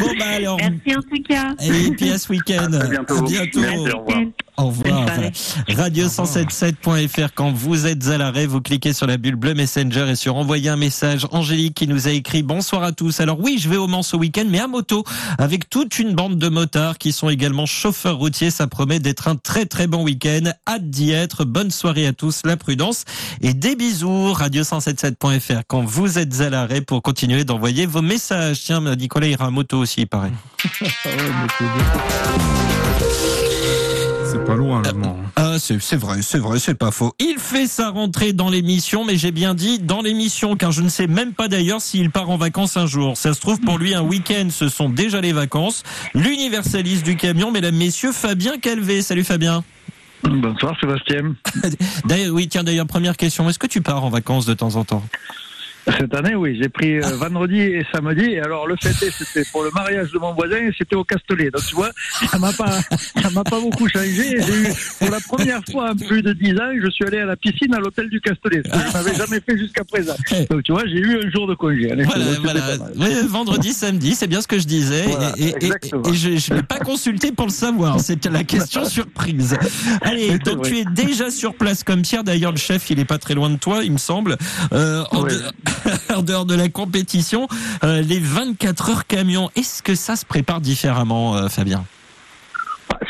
Bon bah alors. Merci en tout cas. Et puis à ce week-end. À bientôt. À bientôt. Merci, au revoir. Au revoir. Bonne Radio177.fr. Quand vous êtes à l'arrêt, vous cliquez sur la bulle bleue Messenger et sur envoyer un message. Angélique qui nous a écrit bonsoir à tous. Alors oui, je vais au Mans ce week-end, mais à moto, avec toute une bande de motards qui sont également chauffeurs routiers. Ça promet d'être un très très bon week-end. Hâte d'y être. Bonne soirée à tous. La prudence et des bisous. Radio177.fr. Quand vous êtes à l'arrêt pour continuer d'envoyer vos messages. Tiens, Nicolas ira à moto aussi, il paraît. C'est pas loin, le Mans. Ah, c'est c'est vrai, c'est vrai, c'est pas faux. Il fait sa rentrée dans l'émission, mais j'ai bien dit dans l'émission, car je ne sais même pas d'ailleurs s'il part en vacances un jour. Ça se trouve pour lui un week-end, ce sont déjà les vacances. L'universaliste du camion, mesdames, messieurs, Fabien Calvé. Salut Fabien. Bonsoir Sébastien. D'ailleurs, oui, tiens, d'ailleurs, première question, est-ce que tu pars en vacances de temps en temps? Cette année, oui, j'ai pris euh, vendredi et samedi. Et alors, le fait est, c'était pour le mariage de mon voisin et c'était au Castellet. Donc, tu vois, ça m'a pas, ça m'a pas beaucoup changé. J'ai eu, pour la première fois en plus de 10 ans, je suis allé à la piscine à l'hôtel du Castellet. Ce que je n'avais jamais fait jusqu'à présent. Donc, tu vois, j'ai eu un jour de congé. Voilà, voilà. Oui, vendredi, samedi, c'est bien ce que je disais. Voilà, et, et- je ne l'ai pas consulté pour le savoir. C'était la question surprise. Allez, C'est donc vrai. tu es déjà sur place comme Pierre. D'ailleurs, le chef, il est pas très loin de toi, il me semble. Euh, en, Ouais. de- en dehors de la compétition, euh, les 24 heures camions, est-ce que ça se prépare différemment, euh, Fabien?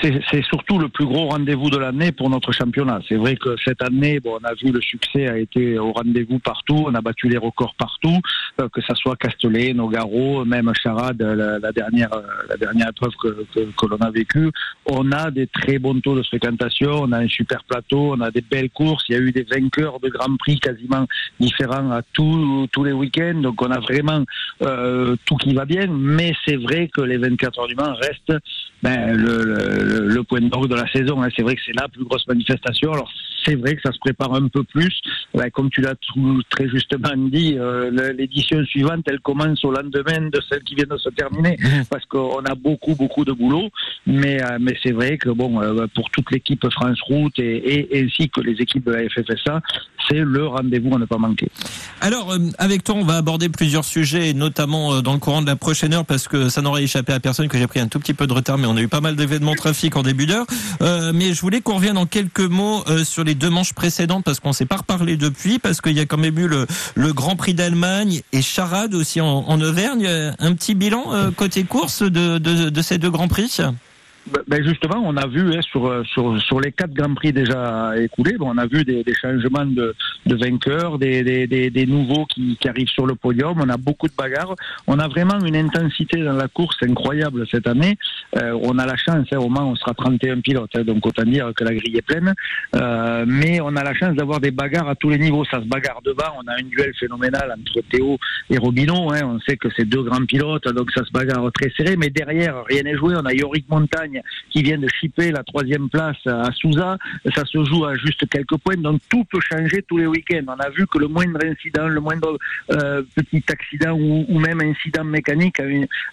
C'est surtout le plus gros rendez-vous de l'année pour notre championnat. C'est vrai que cette année, bon, on a vu le succès a été au rendez-vous partout. On a battu les records partout, euh, que ça soit Castellet, Nogaro, même Charade, la, la dernière, euh, la dernière épreuve que, que, que l'on a vécue. On a des très bons taux de fréquentation. On a un super plateau. On a des belles courses. Il y a eu des vainqueurs de Grand Prix quasiment différents à tous tous les week-ends. Donc on a vraiment euh, tout qui va bien. Mais c'est vrai que les 24 heures du Mans restent ben, le, le, le point d'orgue de la saison. hein. C'est vrai que c'est la plus grosse manifestation. Alors c'est vrai que ça se prépare un peu plus ouais, comme tu l'as très justement dit, euh, l'édition suivante, elle commence au lendemain de celle qui vient de se terminer, parce qu'on a beaucoup, beaucoup de boulot. Mais, euh, mais c'est vrai que bon, euh, pour toute l'équipe France Route et, et ainsi que les équipes de la FFSA, c'est le rendez-vous à ne pas manquer. Alors, avec toi, on va aborder plusieurs sujets, notamment dans le courant de la prochaine heure, parce que ça n'aurait échappé à personne que j'ai pris un tout petit peu de retard, mais on a eu pas mal d'événements trafic en début d'heure. Mais je voulais qu'on revienne en quelques mots sur les deux manches précédentes, parce qu'on s'est pas reparlé depuis, parce qu'il y a quand même eu le, Grand Prix d'Allemagne et Charade aussi en, Auvergne. Un petit bilan euh, côté course de, de, de ces deux Grands Prix? Ben- Ben justement, on a vu hein, sur, euh, sur, sur les quatre Grands Prix déjà écoulés, bon, on a vu des, des changements de, de vainqueurs, des, des, des, des nouveaux qui, qui arrivent sur le podium, on a beaucoup de bagarres, on a vraiment une intensité dans la course incroyable cette année. Euh, on a la chance, hein, au Mans on sera 31 pilotes, hein, donc autant dire que la grille est pleine, Euh, mais on a la chance d'avoir des bagarres à tous les niveaux, ça se bagarre devant, on a un duel phénoménal entre Théo et Robino, hein, on sait que c'est deux grands pilotes, donc ça se bagarre très serré, mais derrière, rien n'est joué, on a Yorick Montagne qui vient de chipper la troisième place à Souza. Ça se joue à juste quelques points, donc tout peut changer tous les week-ends. On a vu que le moindre incident, le moindre euh, petit accident ou, même incident mécanique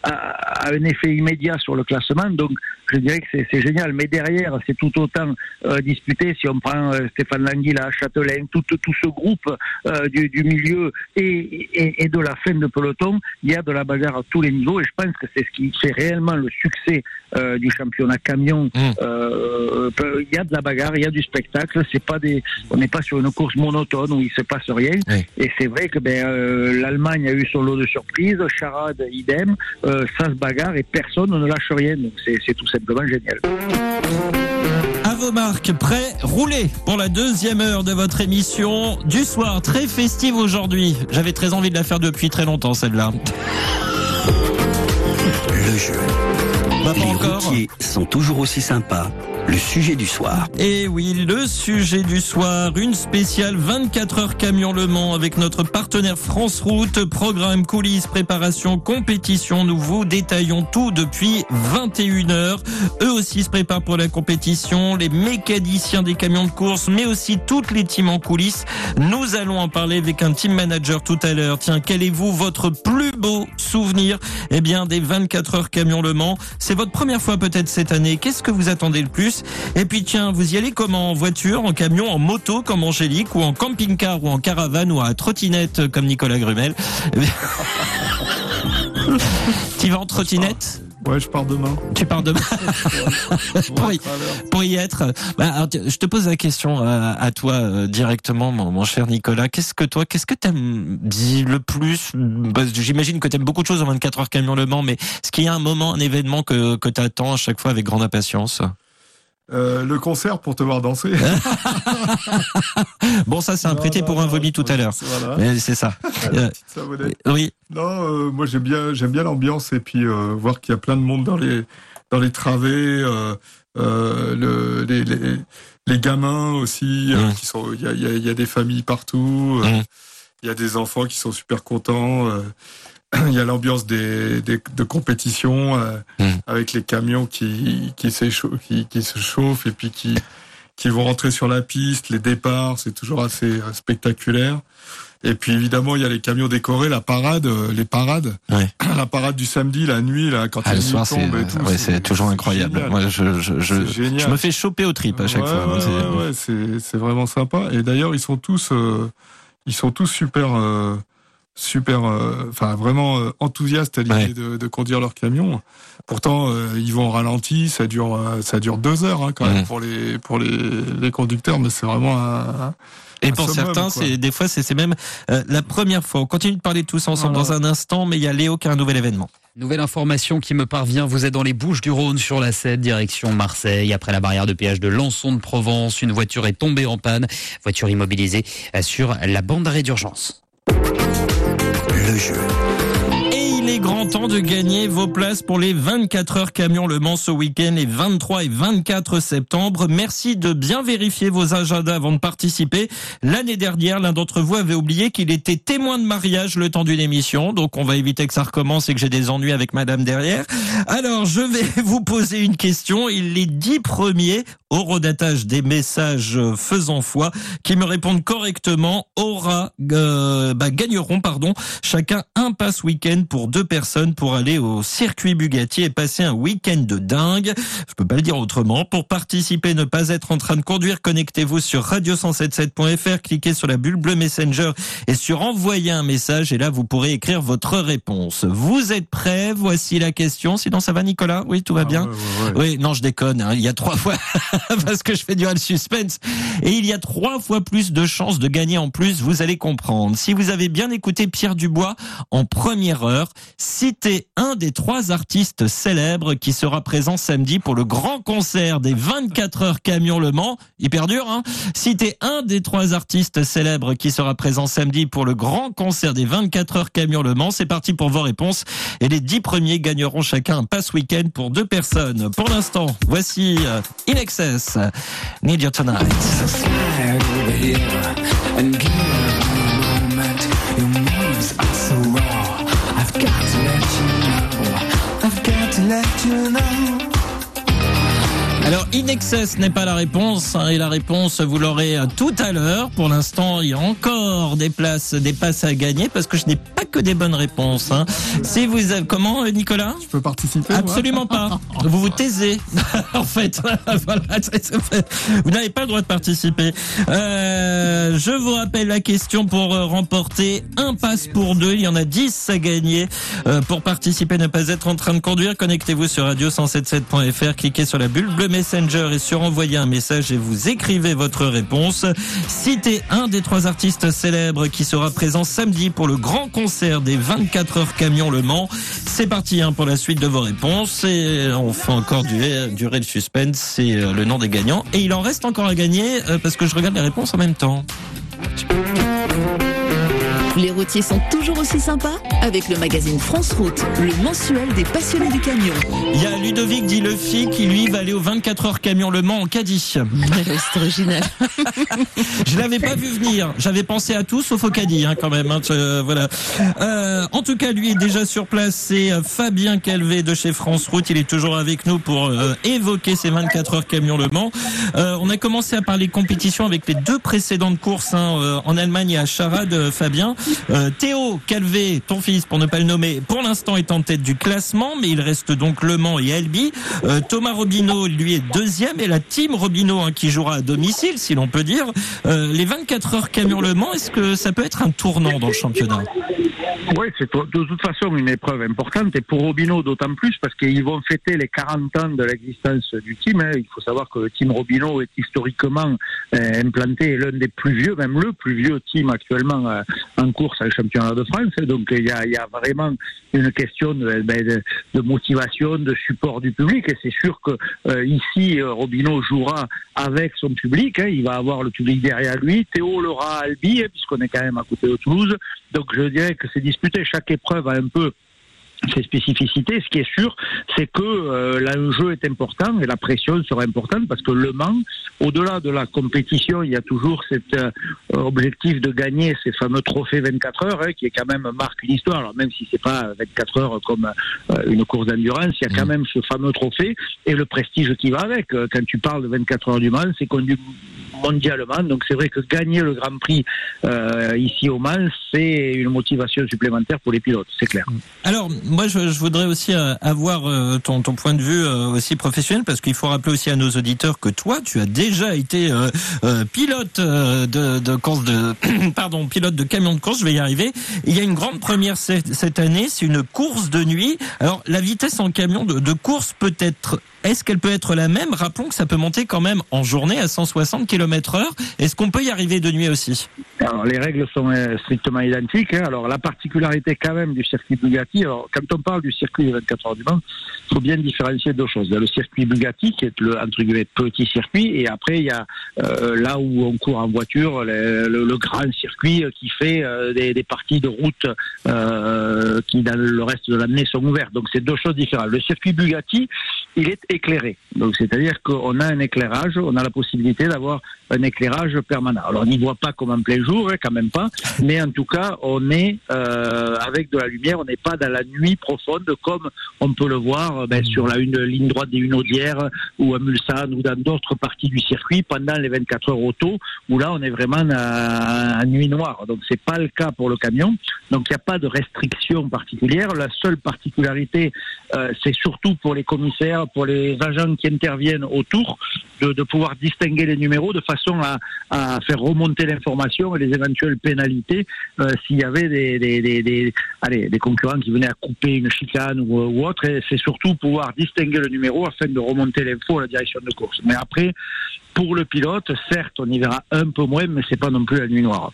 a- a un effet immédiat sur le classement. Donc je dirais que c'est- c'est génial. Mais derrière, c'est tout autant euh, disputé. Si on prend euh, Stéphane Languila, Châtelain, tout, tout ce groupe euh, du, du milieu et, et, et de la fin de peloton, il y a de la bagarre à tous les niveaux. Et je pense que c'est ce qui fait réellement le succès euh, du championnat camion. Euh, peu- il y a de la bagarre, il y a du spectacle. C'est pas des, on n'est pas sur une course monotone où il se passe rien. Et c'est vrai que ben, euh, l'Allemagne a eu son lot de surprises, Charade idem, euh, ça se bagarre et personne ne lâche rien. Donc c'est c'est tout simplement génial. À vos marques, prêts, roulez pour la deuxième heure de votre émission du soir, très festive aujourd'hui. J'avais très envie de la faire depuis très longtemps celle-là. Le jeu. Les routiers sont toujours aussi sympas. Le sujet du soir. Et oui, le sujet du soir, une spéciale 24 heures camion Le Mans avec notre partenaire France Route, programme, coulisses, préparation, compétition. Nous vous détaillons tout depuis 21 heures. Eux aussi se préparent pour la compétition, les mécaniciens des camions de course, mais aussi toutes les teams en coulisses. Nous allons en parler avec un team manager tout à l'heure. Tiens, quel est vous votre plus beau souvenir? Eh bien, des 24 heures camion Le Mans. C'est votre première fois peut-être cette année. Qu'est-ce que vous attendez le plus? Et puis tiens, vous y allez comment? En voiture, en camion, en moto comme Angélique, ou en camping-car, ou en caravane, ou à trottinette comme Nicolas Grumel? Tu vas en trottinette? Ouais, je pars demain. Tu pars demain? Pour, y, pour y être. Bah, alors, je te pose la question à, à toi euh, directement, mon, mon cher Nicolas. Qu'est-ce que toi, qu'est-ce que t'aimes dis le plus? Bah, J'imagine que t'aimes beaucoup de choses en 24 heures camion Le Mans, mais est-ce qu'il y a un moment, un événement que, que t'attends à chaque fois avec grande impatience? Euh, le concert pour te voir danser. Bon, ça, c'est un prêté pour un vomi tout à l'heure. Voilà. C'est ça. Euh, oui. Non, euh, moi j'aime bien, j'aime bien l'ambiance et puis voir qu'il y a plein de monde dans les dans les travées, le, les, les les gamins aussi qui sont, il y a, il y, a, il y a des familles partout, euh, il y a des enfants qui sont super contents. Euh, il y a l'ambiance des, des de compétition euh, avec les camions qui qui, s'échauffent- qui qui se chauffent et puis qui qui vont rentrer sur la piste, les départs, c'est toujours assez euh, spectaculaire. Et puis évidemment, il y a les camions décorés, la parade, euh, les parades, la parade du samedi, la nuit, là, quand Ah, le soir, c'est tout, ouais, c'est toujours incroyable. génial. Moi, je, je, je, je me fais choper au trip à chaque Ouais, fois. c'est c'est vraiment sympa. Et d'ailleurs, ils sont tous, euh, ils sont tous super, euh, super, euh, enfin vraiment euh, enthousiastes à l'idée de, de conduire leur camion. Pourtant, euh, ils vont au ralenti, ça dure, euh, ça dure deux heures hein, quand même pour les pour les, les conducteurs, mais c'est vraiment un. Et un pour summum, certains, c'est des fois, c'est c'est même euh, la première fois. On continue de parler tous ensemble Voilà. dans un instant, mais il y a Léo qui a un nouvel événement. Nouvelle information qui me parvient, vous êtes dans les Bouches du Rhône sur la 7, direction Marseille. Après la barrière de péage de Lançon de Provence, une voiture est tombée en panne, voiture immobilisée sur la bande d'arrêt d'urgence. Le jeu. Il est grand temps de gagner vos places pour les 24 heures camion Le Mans ce week-end les 23 et 24 septembre. Merci de bien vérifier vos agendas avant de participer. L'année dernière, l'un d'entre vous avait oublié qu'il était témoin de mariage le temps d'une émission. Donc on va éviter que ça recommence et que j'ai des ennuis avec madame derrière. Alors je vais vous poser une question. Il les dix premiers au redatage des messages faisant foi qui me répondent correctement aura euh, bah, gagneront pardon chacun un pass week-end pour deux personnes pour aller au circuit Bugatti et passer un week-end de dingue. Je peux pas le dire autrement. Pour participer, ne pas être en train de conduire, connectez-vous sur radio177.fr, cliquez sur la bulle bleue Messenger et sur envoyer un message et là vous pourrez écrire votre réponse. Vous êtes prêts? Voici la question. Sinon ça va Nicolas? Oui, tout va Ah, bien? ouais, ouais, ouais. Oui, non, je déconne. hein. Il y a trois fois parce que je fais le suspense et il y a trois fois plus de chances de gagner en plus. Vous allez comprendre. Si vous avez bien écouté Pierre Dubois en première heure, citez un des trois artistes célèbres qui sera présent samedi pour le grand concert des 24 heures camion Le Mans. Hyper dur, hein Citez un des trois artistes célèbres qui sera présent samedi pour le grand concert des 24 heures camion Le Mans. C'est parti pour vos réponses et les dix premiers gagneront chacun un pass week-end pour deux personnes. Pour l'instant, voici euh, In Excess, Need You Tonight. tonight. Alors, In Excess n'est pas la réponse, hein, et la réponse, vous l'aurez euh, tout à l'heure. Pour l'instant, il y a encore des places, des passes à gagner, parce que je n'ai pas que des bonnes réponses. hein. Si vous avez, comment, euh, Nicolas? Je peux participer Absolument pas. Vous vous taisez, en fait. Voilà, vous n'avez pas le droit de participer. Euh, je vous rappelle la question pour remporter un pass pour deux. Il y en a 10 à gagner. Euh, pour participer, ne pas être en train de conduire, connectez-vous sur radio177.fr, cliquez sur la bulle bleue Messenger et sur envoyer un message et vous écrivez votre réponse. Citez un des trois artistes célèbres qui sera présent samedi pour le grand concert des 24 heures camion Le Mans. C'est parti hein, pour la suite de vos réponses et on fait encore durer, durer le suspense, c'est euh, le nom des gagnants. Et il en reste encore à gagner euh, parce que je regarde les réponses en même temps. Les routiers sont toujours aussi sympas avec le magazine France Route, le mensuel des passionnés du camion. Il y a Ludovic dit Lefi qui lui va aller au 24 heures camion Le Mans en caddie. C'est original. Je l'avais pas vu venir. J'avais pensé à tout sauf au caddie hein, quand même. hein. Euh, voilà. Euh, en tout cas, lui est déjà sur place. C'est euh, Fabien Calvé de chez France Route. Il est toujours avec nous pour euh, évoquer ces 24 heures camion Le Mans. Euh, on a commencé à parler compétition avec les deux précédentes courses hein, en Allemagne et à Charade, euh, Fabien. Euh, Théo Calvé, ton fils, pour ne pas le nommer, pour l'instant est en tête du classement, mais il reste donc Le Mans et Albi. Euh, Thomas Robineau, lui, est deuxième et la team Robineau hein, qui jouera à domicile, si l'on peut dire. Euh, les 24 heures camion Le Mans, est-ce que ça peut être un tournant dans le championnat? Oui, c'est de toute façon une épreuve importante et pour Robino d'autant plus parce qu'ils vont fêter les 40 ans de l'existence du team. hein. Il faut savoir que le team Robino est historiquement euh, implanté l'un des plus vieux, même le plus vieux team actuellement euh, en course à championnat de France. Donc il y a, vraiment une question de, ben, de- motivation, de support du public et c'est sûr que euh, ici euh, Robino jouera avec son public. hein. Il va avoir le public derrière lui. Théo l'aura à Albi hein, puisqu'on est quand même à côté de Toulouse. Donc je dirais que c'est disputé. Chaque épreuve a un peu ses spécificités. Ce qui est sûr, c'est que euh, l'enjeu est important et la pression sera importante parce que Le Mans, au-delà de la compétition, il y a toujours cet euh, objectif de gagner ces fameux trophées 24 heures, hein, qui est quand même marque l'histoire. Alors même si c'est pas 24 heures comme euh, une course d'endurance, il y a quand même ce fameux trophée et le prestige qui va avec. Quand tu parles de 24 heures du Mans, c'est connu mondialement. Donc c'est vrai que gagner le Grand Prix euh, ici au Mans, c'est une motivation supplémentaire pour les pilotes, c'est clair. Alors, moi, je, voudrais aussi euh, avoir euh, ton, ton point de vue aussi professionnel, parce qu'il faut rappeler aussi à nos auditeurs que toi, tu as déjà été pilote de, course de, pardon, pilote de camion de course. Je vais y arriver. Il y a une grande première cette année, c'est une course de nuit. Alors, la vitesse en camion de course peut être est-ce qu'elle peut être la même? Rappelons que ça peut monter quand même en journée à 160 km Est-ce qu'on peut y arriver de nuit aussi? Les règles sont euh, strictement identiques. Hein. Alors, la particularité quand même du circuit Bugatti, quand on parle du circuit des 24 heures du Mans, il faut bien différencier deux choses. Il y a le circuit Bugatti, qui est le, entre guillemets, petit circuit, et après, il y a euh, là où on court en voiture, le, grand circuit qui fait euh, des, parties de route qui, dans le reste de l'année, sont ouvertes. Donc, c'est deux choses différentes. Le circuit Bugatti, il est éclairé. Donc, c'est-à-dire qu'on a un éclairage, on a la possibilité d'avoir un éclairage permanent. Alors, on n'y voit pas comme en plein jour, hein, quand même pas, mais en tout cas, on est euh, avec de la lumière, on n'est pas dans la nuit profonde comme on peut le voir ben, sur la une ligne droite des Hunaudières ou à Mulsanne ou dans d'autres parties du circuit pendant les 24 heures auto, où là, on est vraiment à, nuit noire. Donc, c'est pas le cas pour le camion. Donc, il n'y a pas de restriction particulière. La seule particularité, euh, c'est surtout pour les commissaires, pour les agents qui interviennent autour, de, pouvoir distinguer les numéros de façon à, à faire remonter l'information et les éventuelles pénalités euh, s'il y avait des, des, allez, des concurrents qui venaient à couper une chicane ou, autre. C'est surtout pouvoir distinguer le numéro afin de remonter l'info à la direction de course. Mais après, pour le pilote, certes, on y verra un peu moins, mais c'est pas non plus la nuit noire.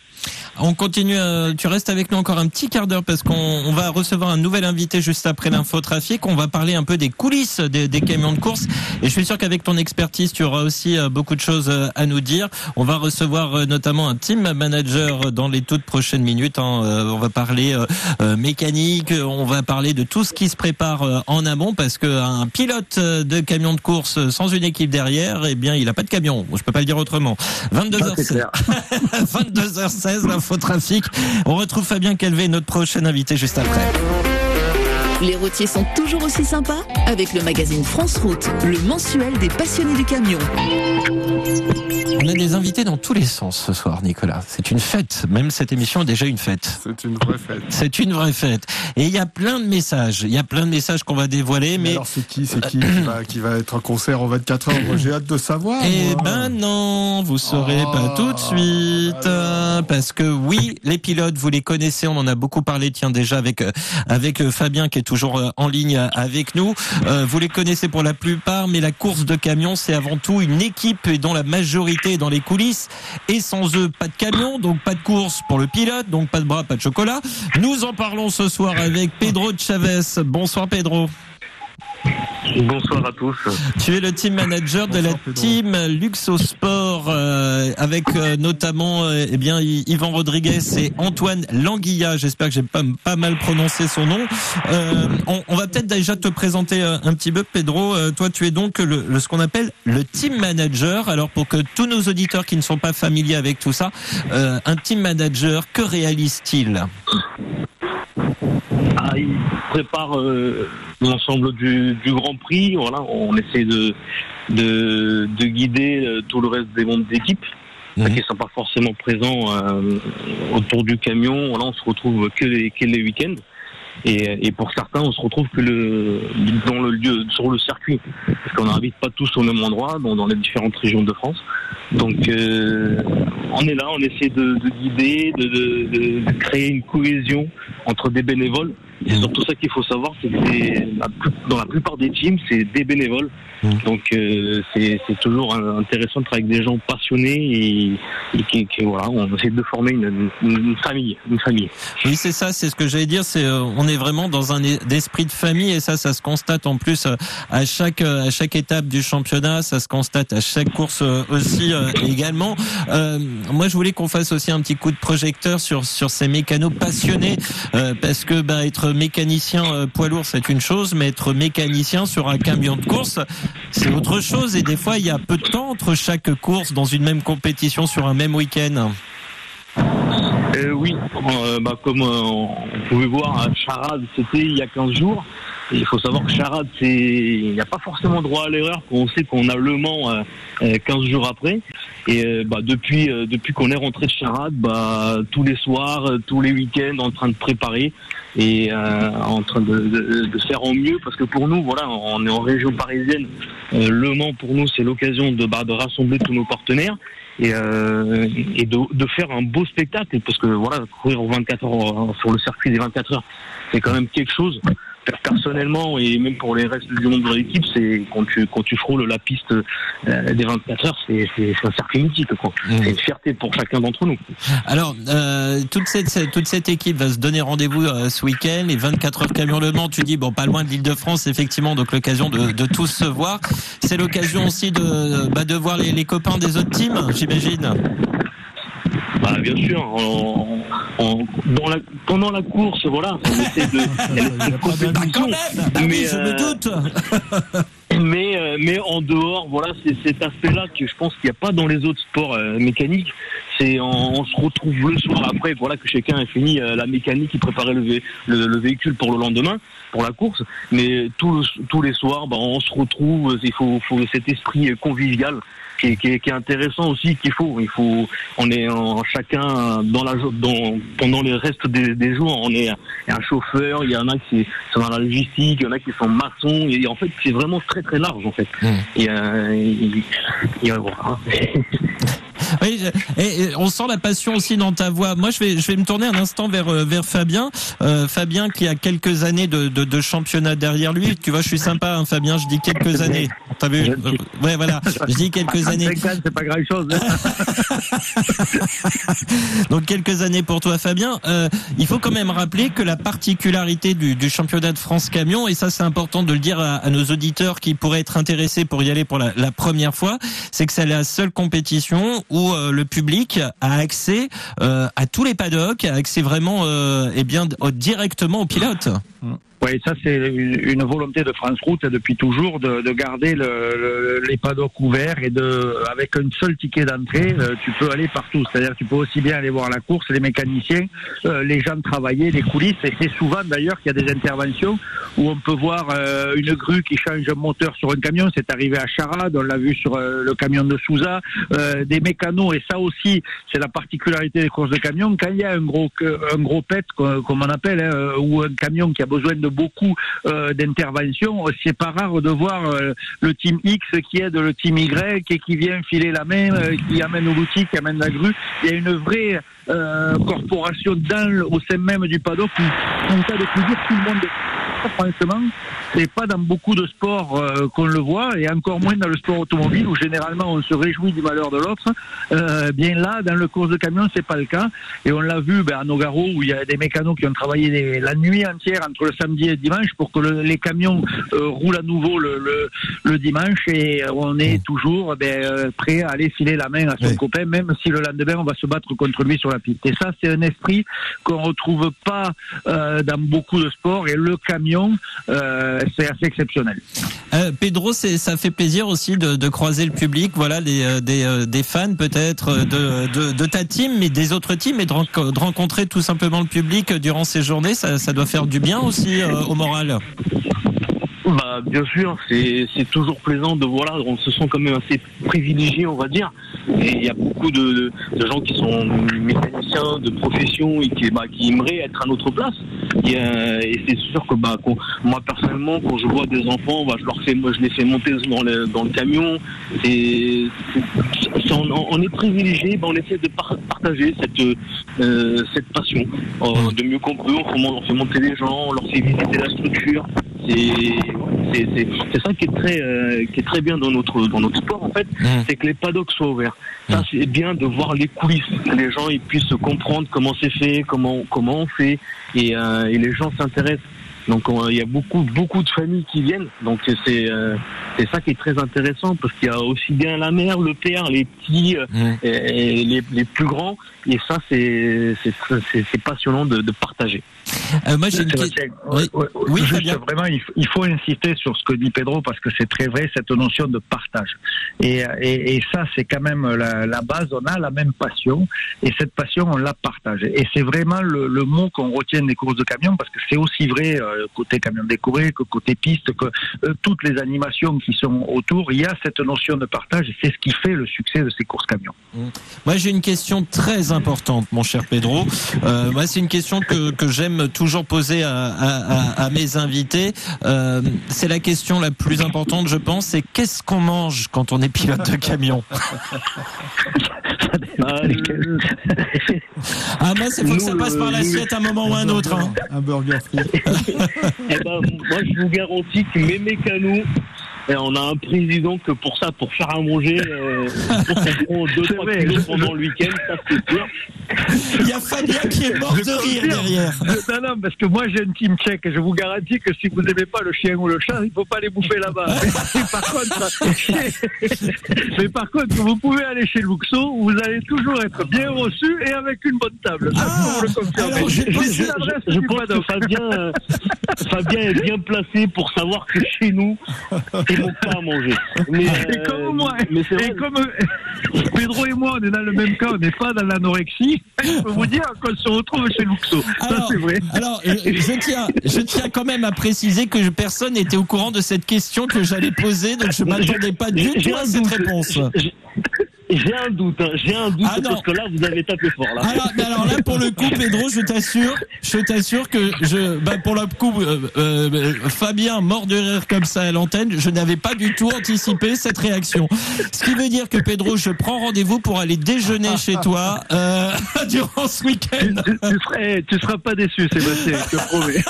On continue. Euh, tu restes avec nous encore un petit quart d'heure parce qu'on on va recevoir un nouvel invité juste après l'infotrafic. On va parler un peu des coulisses des, camions de course. Et je suis sûr qu'avec ton expertise, tu auras aussi euh, beaucoup de choses euh, à nous dire. On va recevoir notamment un team manager dans les toutes prochaines minutes. Hein. On va parler mécanique. On va parler de tout ce qui se prépare en amont parce qu'un pilote de camion de course sans une équipe derrière, eh bien, il n'a pas de camion. Je peux pas le dire autrement. 22h16. 22h16, l'infotrafic. On retrouve Fabien Calvé, notre prochain invité juste après. Les routiers sont toujours aussi sympas avec le magazine France Route, le mensuel des passionnés du camion. On a des invités dans tous les sens ce soir, Nicolas. C'est une fête. Même cette émission est déjà une fête. C'est une vraie fête. C'est une vraie fête. Et il y a plein de messages. Il y a plein de messages qu'on va dévoiler. Mais, alors, c'est qui, c'est qui qui va, être en concert en 24 heures? J'ai hâte de savoir. Eh ben non, vous saurez pas tout de oh, suite. Parce que oui, les pilotes, vous les connaissez. On en a beaucoup parlé, tiens, déjà avec, euh, avec euh, Fabien qui est toujours en ligne avec nous. Vous les connaissez pour la plupart, mais la course de camion, c'est avant tout une équipe dont la majorité dans les coulisses. Et sans eux, pas de camion, donc pas de course pour le pilote, donc pas de bras, pas de chocolat. Nous en parlons ce soir avec Pedro Chavez. Bonsoir Pedro. Bonsoir à tous. Tu es le team manager de la team Luxo Sport euh, avec euh, notamment euh, eh bien Yvan Rodriguez et Antoine Languilla. J'espère que j'ai pas pas mal prononcé son nom. On, on, va peut-être déjà te présenter un petit peu, Pedro. toi, tu es donc le, le ce qu'on appelle le team manager. Alors pour que tous nos auditeurs qui ne sont pas familiers avec tout ça, un team manager, que réalise-t-il? Ah, il prépare l'ensemble du, du, Grand Prix. Voilà, on essaie de, de, de guider euh, tout le reste des membres d'équipe mmh. qui ne sont pas forcément présents euh, autour du camion. Voilà, on se retrouve que les, que les week-ends. Et, et, pour certains, on se retrouve que le, dans le lieu, sur le circuit, parce qu'on n'habite pas tous au même endroit, dans, dans les différentes régions de France. Donc, euh, on est là, on essaie de, de guider, de, de, de, créer une cohésion entre des bénévoles et surtout ça qu'il faut savoir, c'est que dans la plupart des teams, c'est des bénévoles. Mmh. Donc euh, c'est toujours intéressant de travailler avec des gens passionnés et, qui, voilà, on essaie de former une, une, famille, une famille. Oui, c'est ça, c'est ce que j'allais dire. C'est euh, on est vraiment dans un esprit de famille et ça, ça se constate en plus euh, à chaque à chaque étape du championnat, ça se constate à chaque course aussi également. moi, je voulais qu'on fasse aussi un petit coup de projecteur sur sur ces mécanos passionnés parce que bah, être mécanicien poids lourd, c'est une chose, mais être mécanicien sur un camion de course, c'est autre chose. Et des fois, il y a peu de temps entre chaque course dans une même compétition sur un même week-end. Euh, oui, euh, bah, comme euh, on pouvait voir à Charade, c'était il y a 15 jours. Il faut savoir que Charade, c'est, il n'y a pas forcément droit à l'erreur. On sait qu'on a Le Mans 15 jours après. Et bah, depuis, depuis qu'on est rentré de Charade, bah, tous les soirs, tous les week-ends, en train de préparer et en train de, faire en mieux. Parce que pour nous, voilà, on est en région parisienne. le Mans, pour nous, c'est l'occasion de, bah, rassembler tous nos partenaires et, euh, de, faire un beau spectacle parce que voilà courir 24 heures euh, sur le circuit des 24 heures c'est quand même quelque chose personnellement et même pour les restes du monde de l'équipe, c'est quand tu quand tu frôles la piste euh, des 24 heures, c'est c'est un cercle mythique. Quoi. Mmh. C'est une fierté pour chacun d'entre nous. Alors, euh, toute cette toute cette équipe va se donner rendez-vous euh, ce week-end. Les 24 heures camion Le Mans, tu dis bon, pas loin de l'Île-de-France, effectivement, donc l'occasion de, de tous se voir. C'est l'occasion aussi de bah, de voir les, les copains des autres teams, j'imagine. Bah, bien sûr, en- en- dans la, pendant la course, voilà, on essaie de, les compétitions, Bah oui, mais, je me euh, doute. mais, euh, mais en dehors, voilà, c'est cet aspect-là que je pense qu'il n'y a pas dans les autres sports euh, mécaniques. C'est on, on se retrouve le soir après, voilà, que chacun a fini euh, la mécanique, il préparait le, vé- le, le véhicule pour le lendemain, pour la course. Mais tous le- tous les soirs, bah, on se retrouve. Il faut, faut cet esprit convivial qui est, qui est- qui est intéressant aussi qu'il faut. Il faut, on est en, chacun dans la dans, pendant le reste des, des jours, on est un chauffeur, il y en a qui sont dans la logistique, il y en a qui sont maçons. Et en fait, c'est vraiment très très large en fait. Et, euh, et- et voilà. Oui, et, on sent la passion aussi dans ta voix. Moi, je vais, je vais me tourner un instant vers euh, vers Fabien. Euh, Fabien qui a quelques années de, de, de championnat derrière lui. Tu vois, je suis sympa, hein, Fabien. Je dis quelques années. T'as vu Euh, Ouais, voilà. Je dis quelques années. c'est pas grand chose. Donc quelques années pour toi, Fabien. Euh, il faut quand même rappeler que la particularité du, du championnat de France camion, et ça c'est important de le dire à, à nos auditeurs qui pourraient être intéressés pour y aller pour la, la première fois, c'est que c'est la seule compétition où euh, le public a accès euh, à tous les paddocks, a accès vraiment, euh, eh bien, directement aux pilotes. Oui, ça c'est une, volonté de France Route depuis toujours de, de garder le, le- les paddocks ouverts et de avec un seul ticket d'entrée, euh, tu peux aller partout. C'est-à-dire tu peux aussi bien aller voir la course, les mécaniciens, euh, les gens travailler, les coulisses. Et c'est souvent d'ailleurs qu'il y a des interventions où on peut voir euh, une grue qui change un moteur sur un camion. C'est arrivé à Charade, on l'a vu sur le camion de Souza, des mécanos. Et ça aussi, c'est la particularité des courses de camions. Quand il y a un gros un gros pet, co- comme on appelle, hein, ou un camion qui a besoin de beaucoup euh, d'interventions, c'est pas rare de voir euh, le team X qui aide le team Y et qui vient filer la main, euh, qui amène l'outil, qui amène la grue. Il y a une vraie euh, corporation dans au sein même du paddock où, en cas de plaisir, tout le monde franchement, c'est pas dans beaucoup de sports euh, qu'on le voit, et encore moins dans le sport automobile où généralement on se réjouit du malheur de l'autre. Euh, bien là, dans le course de camion, c'est pas le cas, et on l'a vu ben, à Nogaro où il y a des mécanos qui ont travaillé la nuit entière entre le samedi et le dimanche pour que le- les camions euh, roulent à nouveau le, le, le dimanche, et on est toujours ben, euh, prêt à aller filer la main à son copain, même si le lendemain on va se battre contre lui sur la piste. Et ça, c'est un esprit qu'on retrouve pas dans beaucoup de sports, et le camion, euh, c'est assez exceptionnel. Euh, Pedro, ça fait plaisir aussi de, croiser le public, voilà, des, euh, euh, fans peut-être euh, de, ta team, mais des autres teams, et de, ren- de rencontrer tout simplement le public durant ces journées, ça, doit faire du bien aussi euh, au moral. Bah, bien sûr, c'est toujours plaisant de voilà, on se sent quand même assez privilégié, on va dire. Et il y a beaucoup de, gens qui sont mécaniciens de profession et qui, bah, qui aimeraient être à notre place. Et, euh, c'est sûr que bah, moi personnellement, quand je vois des enfants, bah, je leur fais, moi, je les fais monter dans le, dans le camion. On, est privilégié, bah, on essaie de par- partager cette euh, cette passion, Euh, de mieux comprendre. On, on fait monter les gens, on leur fait visiter la structure. C'est ça qui est très euh, qui est très bien dans notre dans notre sport en fait, c'est que les paddocks soient ouverts. Ça c'est bien de voir les coulisses, que les gens ils puissent comprendre comment c'est fait, comment comment on fait et, et les gens s'intéressent. Donc on- il y a beaucoup beaucoup de familles qui viennent. Donc c'est euh, c'est ça qui est très intéressant parce qu'il y a aussi bien la mère, le père, les petits euh, et, et les, les plus grands. Et ça c'est passionnant de, de partager. Euh, moi j'ai une Sébastien, ouais, ouais, juste vraiment, il faut, il faut insister sur ce que dit Pedro parce que c'est très vrai cette notion de partage. Et, et, et ça, c'est quand même la, la base. On a la même passion et cette passion, on la partage. Et c'est vraiment le, le mot qu'on retient des courses de camions parce que c'est aussi vrai euh, côté camion décoré que côté piste, que euh, toutes les animations qui sont autour. Il y a cette notion de partage et c'est ce qui fait le succès de ces courses camions. Moi, j'ai une question très importante, mon cher Pedro. Euh, moi, c'est une question que, que j'aime toujours poser à, à- à- à mes invités. Euh, c'est la question la plus importante, je pense. C'est qu'est-ce qu'on mange quand on est pilote de camion? Ah, moi, c'est faut que ça passe par l'assiette à un moment ou un autre. Hein. Un burger frit. Eh ben, moi, je vous garantis que mes mécanos, et on a un président que pour ça, pour faire à manger, euh, pour qu'on prend 2-3 kilos pendant le week-end, ça c'est sûr. Il y a Fabien qui est mort de rire derrière. Non, non, parce que moi j'ai une team check et je vous garantis que si vous n'aimez pas le chien ou le chat, il ne faut pas les bouffer là-bas. mais, par contre, mais par contre, vous pouvez aller chez Luxo, vous allez toujours être bien reçu et avec une bonne table. Ça, Ah, vous le confirmer. alors, Je- je- Je, pense que. Fabien, euh, Fabien est bien placé pour savoir que chez nous, pas à manger. Mais, Et euh, comme moi, mais c'est vrai, et comme euh, Pedro et moi, on est dans le même cas, on n'est pas dans l'anorexie. Je peux vous dire qu'on se retrouve chez Luxo. Ça, Alors, c'est vrai. alors je, je tiens, je tiens quand même à préciser que je- personne n'était au courant de cette question que j'allais poser, donc je m'attendais pas du tout à cette réponse. J'ai- un doute, hein, j'ai un doute Ah parce que là, vous avez tapé fort là. Alors, mais alors là, pour le coup, Pedro, je t'assure, je t'assure que je, bah, pour le coup, euh, euh, Fabien mort de rire comme ça à l'antenne, je n'avais pas du tout anticipé cette réaction. Ce qui veut dire que Pedro, je prends rendez-vous pour aller déjeuner chez toi euh, durant ce week-end. Tu, tu serais, tu seras pas déçu, Sébastien, je te promets.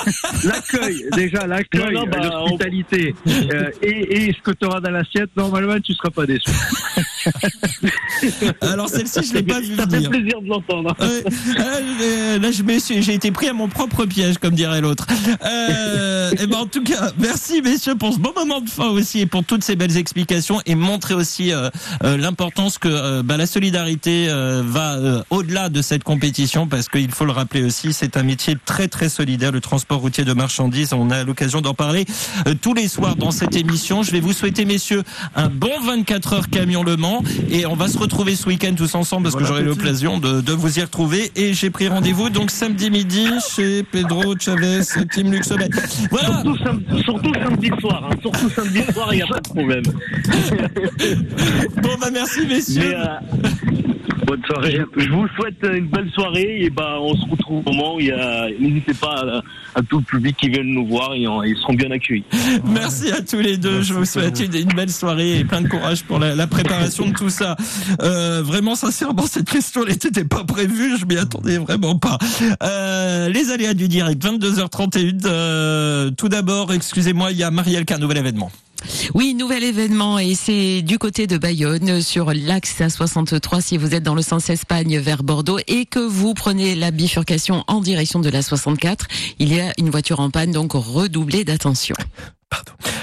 L'accueil, déjà, l'accueil, bah, l'hospitalité euh, et, et ce que tu auras dans l'assiette, normalement, tu seras pas déçu. Alors celle-ci, je l'ai pas vu Ça fait venir. plaisir de l'entendre. Ouais, euh, là, j'ai été pris à mon propre piège, comme dirait l'autre. Euh, et ben, en tout cas, merci messieurs pour ce bon moment de fin aussi et pour toutes ces belles explications et montrer aussi euh, euh, l'importance que bah, la solidarité va au-delà de cette compétition parce qu'il faut le rappeler aussi, c'est un métier très très solidaire, le transport routier de marchandises. On a l'occasion d'en parler tous les soirs dans cette émission. Je vais vous souhaiter messieurs un bon 24 heures camion Le Mans et on va se retrouver ce week-end tous ensemble parce Bon que j'aurai l'occasion de, de vous y retrouver et j'ai pris rendez-vous donc samedi midi chez Pedro Chavez, Team Luxobet. Voilà. Surtout, sam- surtout samedi soir, hein. surtout samedi soir, il n'y a pas de problème. Bon bah merci messieurs. Mais, euh, Bonne soirée. je, je vous souhaite une belle soirée et bah on se retrouve au moment où il y a. N'hésitez pas à, à tout le public qui vient nous voir, ils, ils seront bien accueillis. Merci à tous les deux. Je vous souhaite une, une belle soirée et plein de courage pour la, la préparation de tout ça. Euh, vraiment, sincèrement, cette question n'était pas prévue. Je m'y attendais vraiment pas. Euh, les aléas du direct, 22h31. Euh, tout d'abord, excusez-moi, il y a Marielle qui a un nouvel événement. Oui, nouvel événement et c'est du côté de Bayonne sur l'axe A63 si vous êtes dans le sens Espagne vers Bordeaux et que vous prenez la bifurcation en direction de la 64, il y a une voiture en panne donc redoublez d'attention.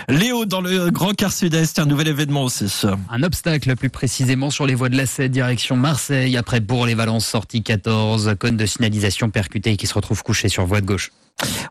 Léo, dans le Grand Car Sud-Est, un nouvel événement aussi. Un obstacle plus précisément sur les voies de la 7 direction Marseille après Bourg-les-Valences sortie 14 cône de signalisation percuté qui se retrouve couché sur voie de gauche.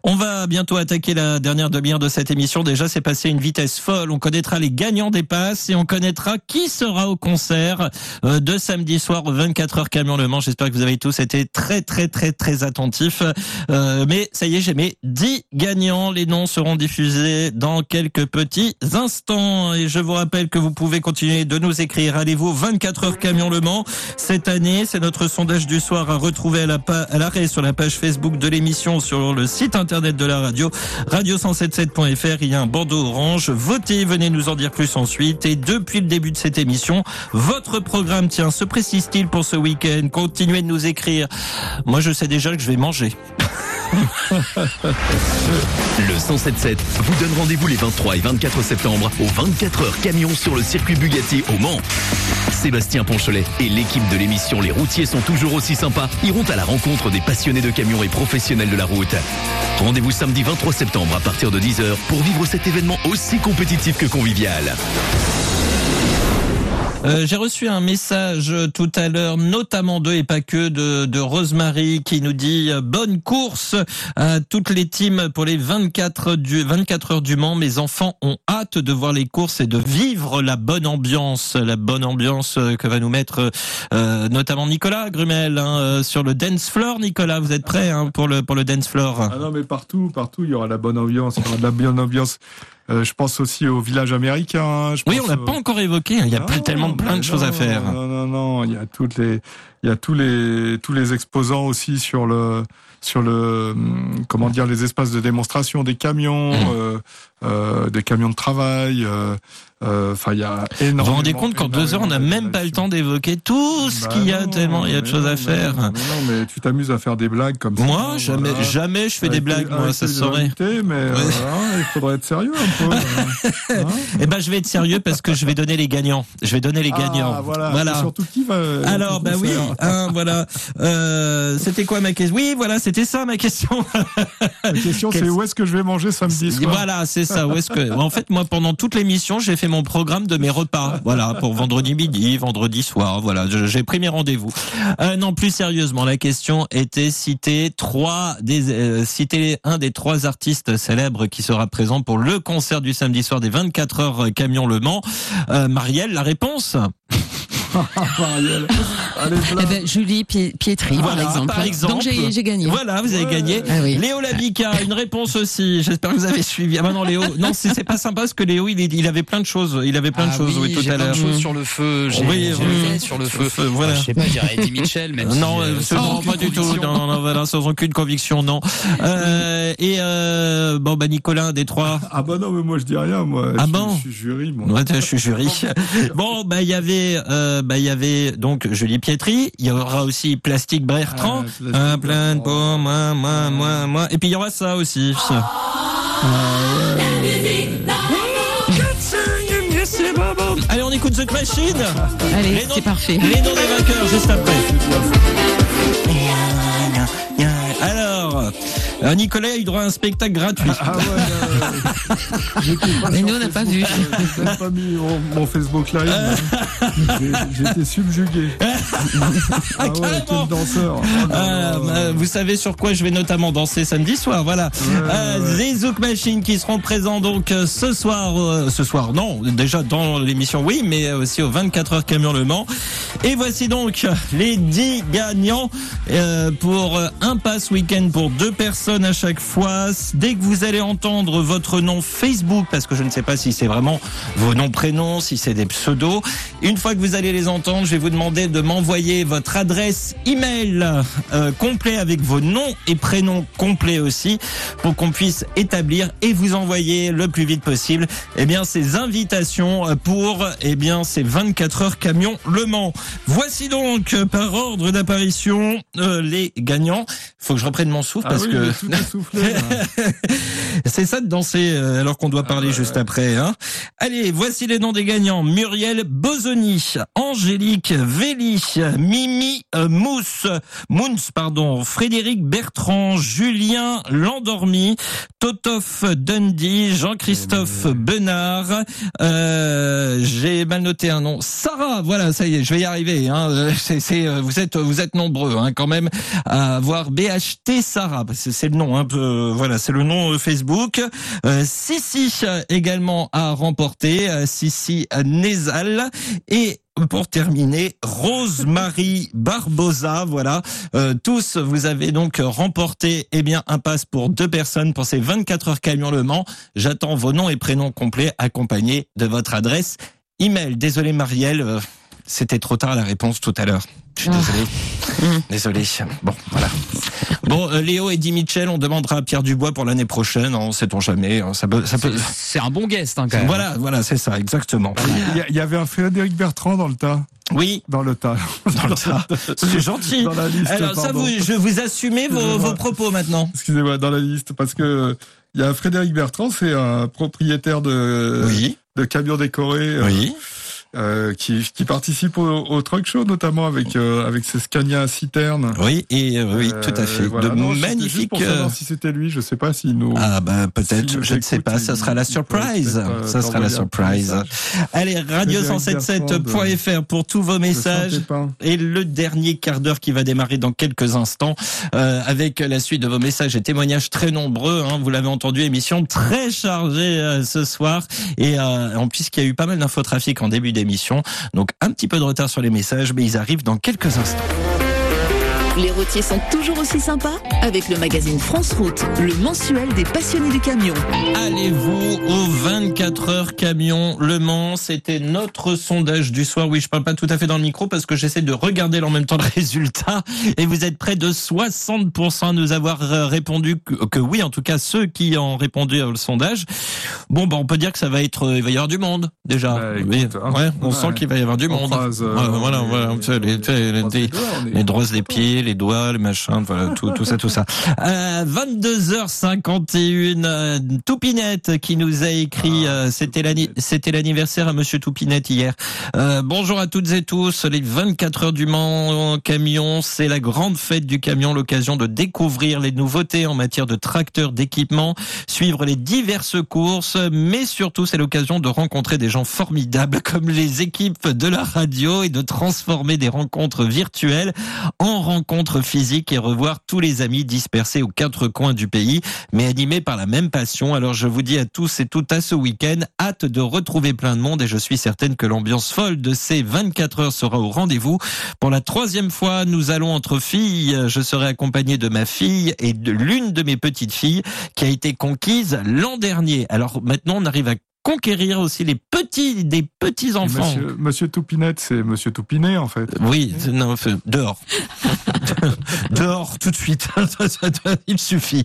On va bientôt attaquer la dernière demi-heure de cette émission. Déjà, c'est passé une vitesse folle. On connaîtra les gagnants des passes et on connaîtra qui sera au concert euh, de samedi soir au 24 heures camion Le Mans. J'espère que vous avez tous été très, très, très, très attentifs. Euh, mais ça y est, j'ai mes 10 gagnants. Les noms seront diffusés dans quelques petits instants. Et je vous rappelle que vous pouvez continuer de nous écrire. Allez-vous au 24 heures camion Le Mans cette année. C'est notre sondage du soir à retrouver à l'arrêt sur la page Facebook de l'émission sur le site internet de la radio, radio177.fr. Il y a un bandeau orange. Votez, venez nous en dire plus ensuite. Et depuis le début de cette émission, votre programme, tiens, se précise-t-il pour ce week-end? Continuez de nous écrire. Moi, je sais déjà que je vais manger. Le 1077 vous donne rendez-vous les 23 et 24 septembre au 24 heures camion sur le circuit Bugatti au Mans. Sébastien Ponchelet et l'équipe de l'émission Les routiers sont toujours aussi sympas iront à la rencontre des passionnés de camions et professionnels de la route. Rendez-vous samedi 23 septembre à partir de 10h pour vivre cet événement aussi compétitif que convivial. Euh, J'ai reçu un message tout à l'heure, notamment de et pas que de, de Rosemary, qui nous dit euh, bonne course à toutes les teams pour les 24 du 24 heures du Mans. Mes enfants ont hâte de voir les courses et de vivre la bonne ambiance, la bonne ambiance euh, que va nous mettre euh, notamment Nicolas Grumel hein, sur le dance floor. Nicolas, vous êtes prêt hein, pour le pour le dance floor? Ah non, mais partout, partout, il y aura la bonne ambiance, il y aura de la bonne ambiance. Euh, je pense aussi au village américain. hein, je Oui, on l'a pas encore évoqué. hein. Il y a Non, plus tellement plein de choses à non, faire. Non, non, non, il y a toutes les, il y a tous les, tous les exposants aussi sur le, sur le, hum, comment dire, les espaces de démonstration des camions. Mmh. euh, euh, des camions de travail. Euh, euh, Enfin, il y a énormément. Vous vous rendez compte qu'en deux heures, on n'a même pas le temps d'évoquer tout ce Bah qu'il y a, non, tellement il y a de choses non, à faire. non, mais non, mais tu t'amuses à faire des blagues comme ça. Moi, jamais, voilà. jamais je fais des blagues, moi, ça se saurait. mais euh, Ouais. voilà, il faudrait être sérieux un peu. euh. Eh ben, je vais être sérieux parce que je vais donner les gagnants. Je vais donner les Ah, gagnants. voilà. Surtout qui va. Alors, bah oui, hein, voilà. Euh, c'était quoi ma question? Oui, voilà, c'était ça ma question. La question, c'est où est-ce que je vais manger samedi soir Voilà, c'est ça. En fait, moi, pendant toute l'émission, j'ai fait mon programme de mes repas. Voilà, pour vendredi midi, vendredi soir. Voilà, j'ai pris mes rendez-vous. Euh, non, plus sérieusement, la question était citer trois des euh, un des trois artistes célèbres qui sera présent pour le concert du samedi soir des 24 heures camion Le Mans. Euh, Marielle, la réponse? Marielle. Allez, Eh ben, Julie Pie- Pietri, Voilà, par exemple. par exemple. Donc j'ai gagné. Voilà, vous avez gagné. Ah oui. Léo Labica, une réponse aussi. J'espère que vous avez suivi. Ah bah non, Léo, non, c'est pas sympa parce que Léo, il, avait plein de choses. Il avait plein de Ah choses, oui, oui, tout j'ai à plein de l'heure. choses sur le feu. J'ai Oui, oui, sur le Sur le feu. feu, voilà. Je sais pas, dirais Eddie Mitchell, même si, non, euh, absolument sans pas du tout. Non, non, voilà, sans aucune conviction, non. Euh, et euh, bon, bah Nicolas, des trois. Ah bah non, mais moi je dis rien, moi. Ah je, bon Je suis jury, moi. Ouais, je suis jury. Bon, bah il y avait, euh, bah il y avait donc Julie Pietri. Il y aura aussi Plastique Bertrand. Ah, Un plein de pots, moi, moi, moi, moi. Et puis il y aura ça aussi. Allez, on écoute The Machine. Allez, c'est parfait. Les noms des vainqueurs, juste après. Alors, euh, Nicolas a eu droit à un spectacle gratuit. Ah ouais, euh, j'étais pas Mais nous, on n'a pas vu. Euh, J'ai même pas mis mon, mon Facebook Live. J'étais subjugué. Ah ouais, carrément. quel danseur. Oh euh, vous savez sur quoi je vais notamment danser samedi soir, voilà. Ouais, ouais. les Zouk Machines qui seront présents donc euh, ce soir, euh, ce soir non, déjà dans l'émission oui, mais aussi aux 24 heures camion Le Mans. Et voici donc les 10 gagnants pour un pass week-end pour deux personnes à chaque fois. Dès que vous allez entendre votre nom Facebook, parce que je ne sais pas si c'est vraiment vos noms prénoms, si c'est des pseudos, une fois que vous allez les entendre, je vais vous demander de m'envoyer votre adresse email euh, complet avec vos noms et prénoms complets aussi pour qu'on puisse établir et vous envoyer le plus vite possible eh bien ces invitations pour eh bien ces 24 heures camion Le Mans. Voici donc euh, par ordre d'apparition euh, les gagnants. Faut que je reprenne mon souffle Ah parce oui, que tout c'est ça de danser euh, alors qu'on doit Ah parler juste après. Hein. Allez, voici les noms des gagnants. Muriel Bozoni, Angélique Véli, Mimi euh, Mousse, Mouns, pardon, Frédéric Bertrand, Julien Landormi, Totof Dundee, Jean-Christophe Benard. Euh, J'ai mal noté un nom. Sarah, voilà, ça y est, je vais y arriver. Hein. Euh, vous êtes, vous êtes nombreux hein, quand même à avoir BHT Sarah. parce que C'est le nom, peu, euh, voilà, c'est le nom euh, Facebook. Euh, Sissi également a remporté, euh, Sissi Nézal et pour terminer, Rose-Marie Barbosa, voilà. Tous, vous avez donc remporté, eh bien, un pass pour deux personnes pour ces 24 heures camion Le Mans. J'attends vos noms et prénoms complets accompagnés de votre adresse email. Désolé, Marielle, c'était trop tard la réponse tout à l'heure. Je suis désolé. Désolé. Bon, voilà. Bon, euh, Léo et Di Mitchell, on demandera à Pierre Dubois pour l'année prochaine. On sait-on jamais. hein, Ça peut, ça peut. C'est un bon guest, hein, quand même. Voilà, voilà, c'est ça, exactement. Il y avait un Frédéric Bertrand dans le tas. Oui. Dans le tas. Dans le tas. C'est gentil. Dans la liste, Alors ça, vous, je vous assumez vos, propos maintenant. Excusez-moi, dans la liste, parce que il y a Frédéric Bertrand, c'est un propriétaire de, Oui. de camions décorés. euh, Oui. euh, qui, qui participe au, au truck show notamment avec euh, avec ses Scania citernes. Oui, et euh, oui, tout à fait. Euh, voilà. de Non, magnifiques. Pour savoir euh, si c'était lui, je sais pas s'il nous. Ah bah peut-être, je ne sais pas, ça sera la surprise. euh, Ça sera la surprise. Allez, radio177.fr pour tous vos messages. Et le dernier quart d'heure qui va démarrer dans quelques instants euh, avec la suite de vos messages et témoignages très nombreux. Hein, vous l'avez entendu, émission très chargée euh, ce soir. Et euh, en plus, qu'il y a eu pas mal d'infotrafic en début d'émission. Donc un petit peu de retard sur les messages, mais ils arrivent dans quelques instants. Les routiers sont toujours aussi sympas avec le magazine France Route, le mensuel des passionnés du camion. Allez-vous au 24 heures camion Le Mans C'était notre sondage du soir. Oui, je parle pas tout à fait dans le micro parce que j'essaie de regarder en même temps le résultat. Et vous êtes près de 60% à nous avoir euh, répondu que, oui, en tout cas ceux qui ont répondu au sondage. Bon, bah, on peut dire que ça va être, euh, il va y avoir du monde déjà. Bah, écoute, hein. ouais, on sent qu'il va y avoir du monde. phrase, euh, Ouais, voilà, voilà, les, les, les, les drosses des pieds, les doigts, les machins, voilà, tout, tout ça, tout ça. Euh, 22h51, euh, Toupinette qui nous a écrit, euh, c'était l'anni- c'était l'anniversaire à Monsieur Toupinette hier. Euh, bonjour à toutes et tous, les 24 heures du Mans en camion, c'est la grande fête du camion, l'occasion de découvrir les nouveautés en matière de tracteurs, d'équipements, suivre les diverses courses, mais surtout c'est l'occasion de rencontrer des gens formidables comme les équipes de la radio et de transformer des rencontres virtuelles en rencontres physiques et revoir tous les amis dispersés aux quatre coins du pays, mais animés par la même passion. Alors je vous dis à tous et toutes à ce week-end, hâte de retrouver plein de monde et je suis certaine que l'ambiance folle de ces 24 heures sera au rendez-vous. Pour la troisième fois, nous allons entre filles. Je serai accompagné de ma fille et de l'une de mes petites filles qui a été conquise l'an dernier. Alors maintenant, on arrive à conquérir aussi les petits, des petits enfants. Monsieur, Monsieur Toupinette, c'est Monsieur Toupinet en fait. Oui, non, dehors. dehors, tout de suite. Il suffit.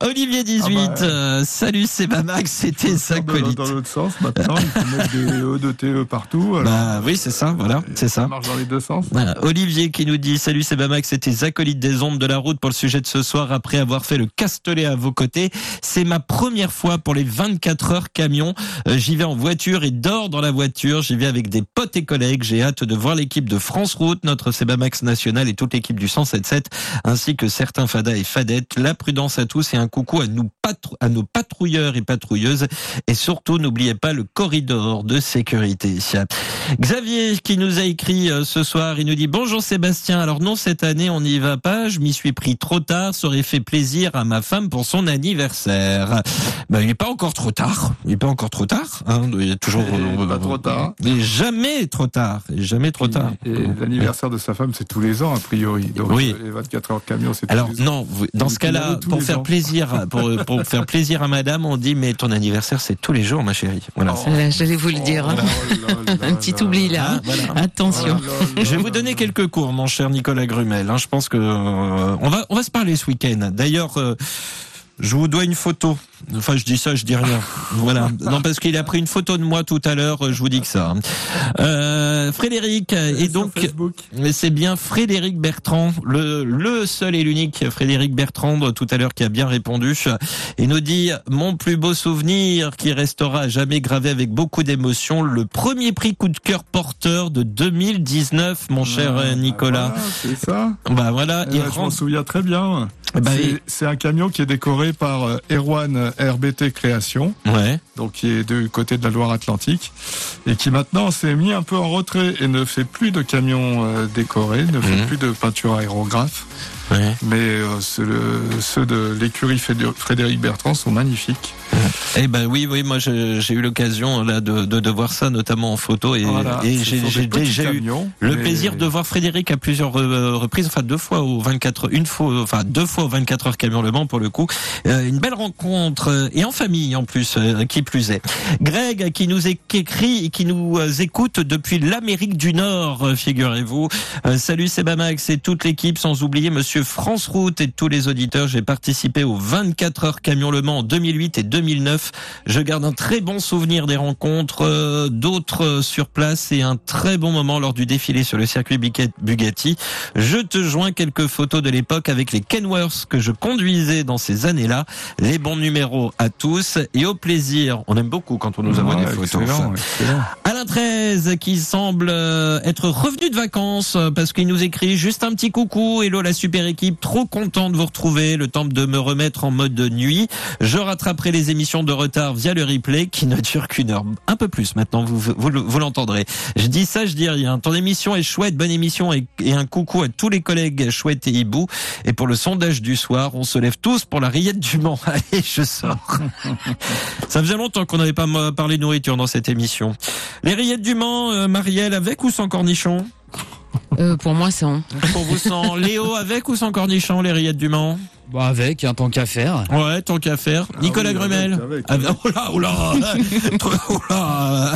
Olivier 18, Ah bah. euh, salut, c'est Max, c'était sa Dans- l'autre sens, maintenant, il faut mettre des E de TE partout. alors, Bah oui, c'est ça, voilà, c'est ça. ça marche dans les deux sens. Voilà. Olivier qui nous dit Salut c'est Bamax, c'était acolytes des ondes de la route pour le sujet de ce soir après avoir fait le castelet à vos côtés. C'est ma première fois pour les 24 heures camion. Euh, J'y vais en voiture et dors dans la voiture. J'y vais avec des potes et collègues. J'ai hâte de voir l'équipe de France Route, notre Sebamax national et toute l'équipe du 177 ainsi que certains fadas et fadettes. La prudence à tous et un coucou à nous patrou- à nos patrouilleurs et patrouilleuses et surtout n'oubliez pas le corridor de sécurité. Xavier qui nous a écrit euh, ce soir, il nous dit bonjour Sébastien. Alors non cette année on n'y va pas, je m'y suis pris trop tard, ça aurait fait plaisir à ma femme pour son anniversaire. Ben, il n'est pas encore trop tard, il n'est pas encore trop tard. Hein. Il a toujours Et pas trop tard. Il est jamais trop tard, il est jamais trop tard. Et l'anniversaire de sa femme, c'est tous les ans, a priori. Donc, Oui. les 24 heures camion, c'est tous Alors non, vous- dans ce cas-là, pour faire ans. plaisir, pour, pour faire plaisir à Madame, on dit mais ton anniversaire c'est tous les jours, ma chérie. Voilà. Euh, J'allais vous le dire. hein. Oh là là Un petit oubli là. Ah, hein. voilà. Attention. Je vais vous donner quelques cours, mon cher Nicolas Grumel. hein. Je pense que euh, on va on va se parler ce week-end. D'ailleurs. euh, je vous dois une photo. Enfin, je dis ça, je dis rien. Voilà. Non, parce qu'il a pris une photo de moi tout à l'heure. Je vous dis que ça. hein. Euh, Frédéric, et donc, mais c'est bien Frédéric Bertrand, le, le seul et l'unique Frédéric Bertrand tout à l'heure qui a bien répondu. Il nous dit mon plus beau souvenir qui restera à jamais gravé avec beaucoup d'émotion, le premier prix coup de cœur porteur de 2019, mon cher euh, Nicolas. Voilà, c'est ça. Bah voilà, Eh il ben, je m'en souviens très bien. Bah c'est un camion qui est décoré par euh, Erwan RBT Création, Ouais. Donc qui est du côté de la Loire-Atlantique, et qui maintenant s'est mis un peu en retrait et ne fait plus de camions euh, décorés, ne fait Mhm. plus de peinture aérographe. Mais euh, le- ceux de l'écurie Frédéric Bertrand sont magnifiques. Eh ben oui, oui, moi j'ai eu l'occasion là de, de, de voir ça notamment en photo et, Voilà, et ce j'ai déjà eu le mais- plaisir de voir Frédéric à plusieurs euh, reprises, enfin deux fois au 24, une fois, enfin deux fois au 24 heures camion Le Mans pour le coup, Euh, une belle rencontre et en famille en plus, qui plus est. Greg qui nous écrit et qui nous euh, écoute depuis l'Amérique du Nord, euh, figurez-vous. Euh, salut Sebamax et toute l'équipe, sans oublier Monsieur France Route et tous les auditeurs. J'ai participé aux 24 heures camion Le Mans en 2008 et 2009. Je garde un très bon souvenir des rencontres, euh, d'autres sur place et un très bon moment lors du défilé sur le circuit Bugatti. Je te joins quelques photos de l'époque avec les Kenworth que je conduisais dans ces années-là. Les bons numéros à tous et au plaisir. On aime beaucoup quand on nous envoie Ouais, des photos. excellent, excellent. Alain 13 qui semble euh, être revenu de vacances euh, parce qu'il nous écrit juste un petit coucou. Hello la super équipe, trop content de vous retrouver. Le temps de me remettre en mode nuit. Je rattraperai les émissions de retard via le replay qui ne dure qu'une heure. Un peu plus maintenant, vous, vous, vous l'entendrez. Je dis ça, je dis rien. Ton émission est chouette, bonne émission et, et un coucou à tous les collègues chouettes et hibou. Et pour le sondage du soir, on se lève tous pour la rillette du Mans. Allez, je sors. Ça faisait longtemps qu'on n'avait pas euh, parlé nourriture dans cette émission. Les rillettes du Mans, euh, Marielle, avec ou sans cornichon Euh, pour moi, sans. Pour vous, sans. Léo, avec ou sans cornichon, les rillettes du Mans? Bah avec, un tant qu'à faire. Ouais, tant qu'à faire. Nicolas oui, Grumel avec, avec. Oh là, oh là Oh là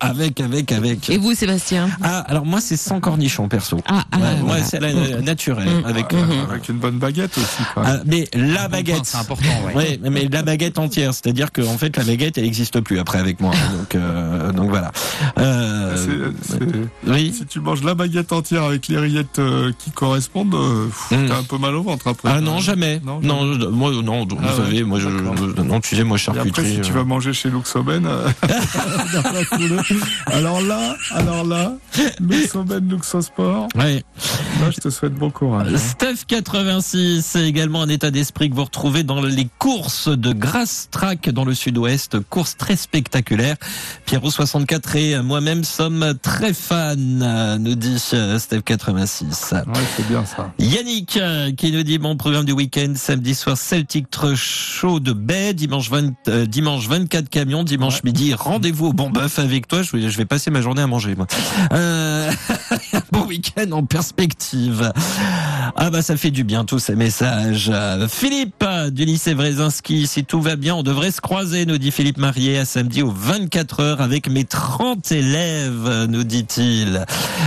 Avec, avec, avec. Et vous, Sébastien? Ah, alors moi, c'est sans cornichon, perso. Ah, ah, Ouais, voilà. C'est la naturelle. Mm. Avec, Mm. euh, Avec une bonne baguette aussi. Quoi. ah, mais la Bon baguette. C'est important, ouais. Ouais, mais la baguette entière, c'est-à-dire que en fait la baguette elle n'existe plus après avec moi, donc euh, donc voilà. Euh, oui. Si tu manges la baguette entière avec les rillettes euh, qui correspondent, euh, Mm. t'as un peu mal au ventre après. Ah non jamais. Non, moi non. Vous Ah ouais, savez, moi je, non tu sais moi Et après, charcuterie. si tu euh, vas manger chez Luxoben, euh, alors là, alors là, Luxoben, Luxosport, Ouais. là, je te souhaite bon courage. hein. Steph 86, c'est également un état d'esprit que vous retrouvez dans les courses de Grass Track dans le sud-ouest, courses très spectaculaires. Pierrot 64 et moi-même sommes très fans, euh, nous dit Steph 86. Ouais, c'est bien ça. Yannick qui nous dit mon programme du week-end samedi soir Celtic Show de baie dimanche 20, euh, dimanche 24 camions dimanche midi rendez-vous au Bon Bœuf avec toi. Je vais, je vais passer ma journée à manger moi. Euh, bon week-end en perspective. Ah bah ça fait du bien tous ces messages. Euh, Philippe du lycée Wrezinski si tout va bien on devrait se croiser nous dit Philippe Marié à samedi aux 24 heures avec mes 30 élèves nous dit-il.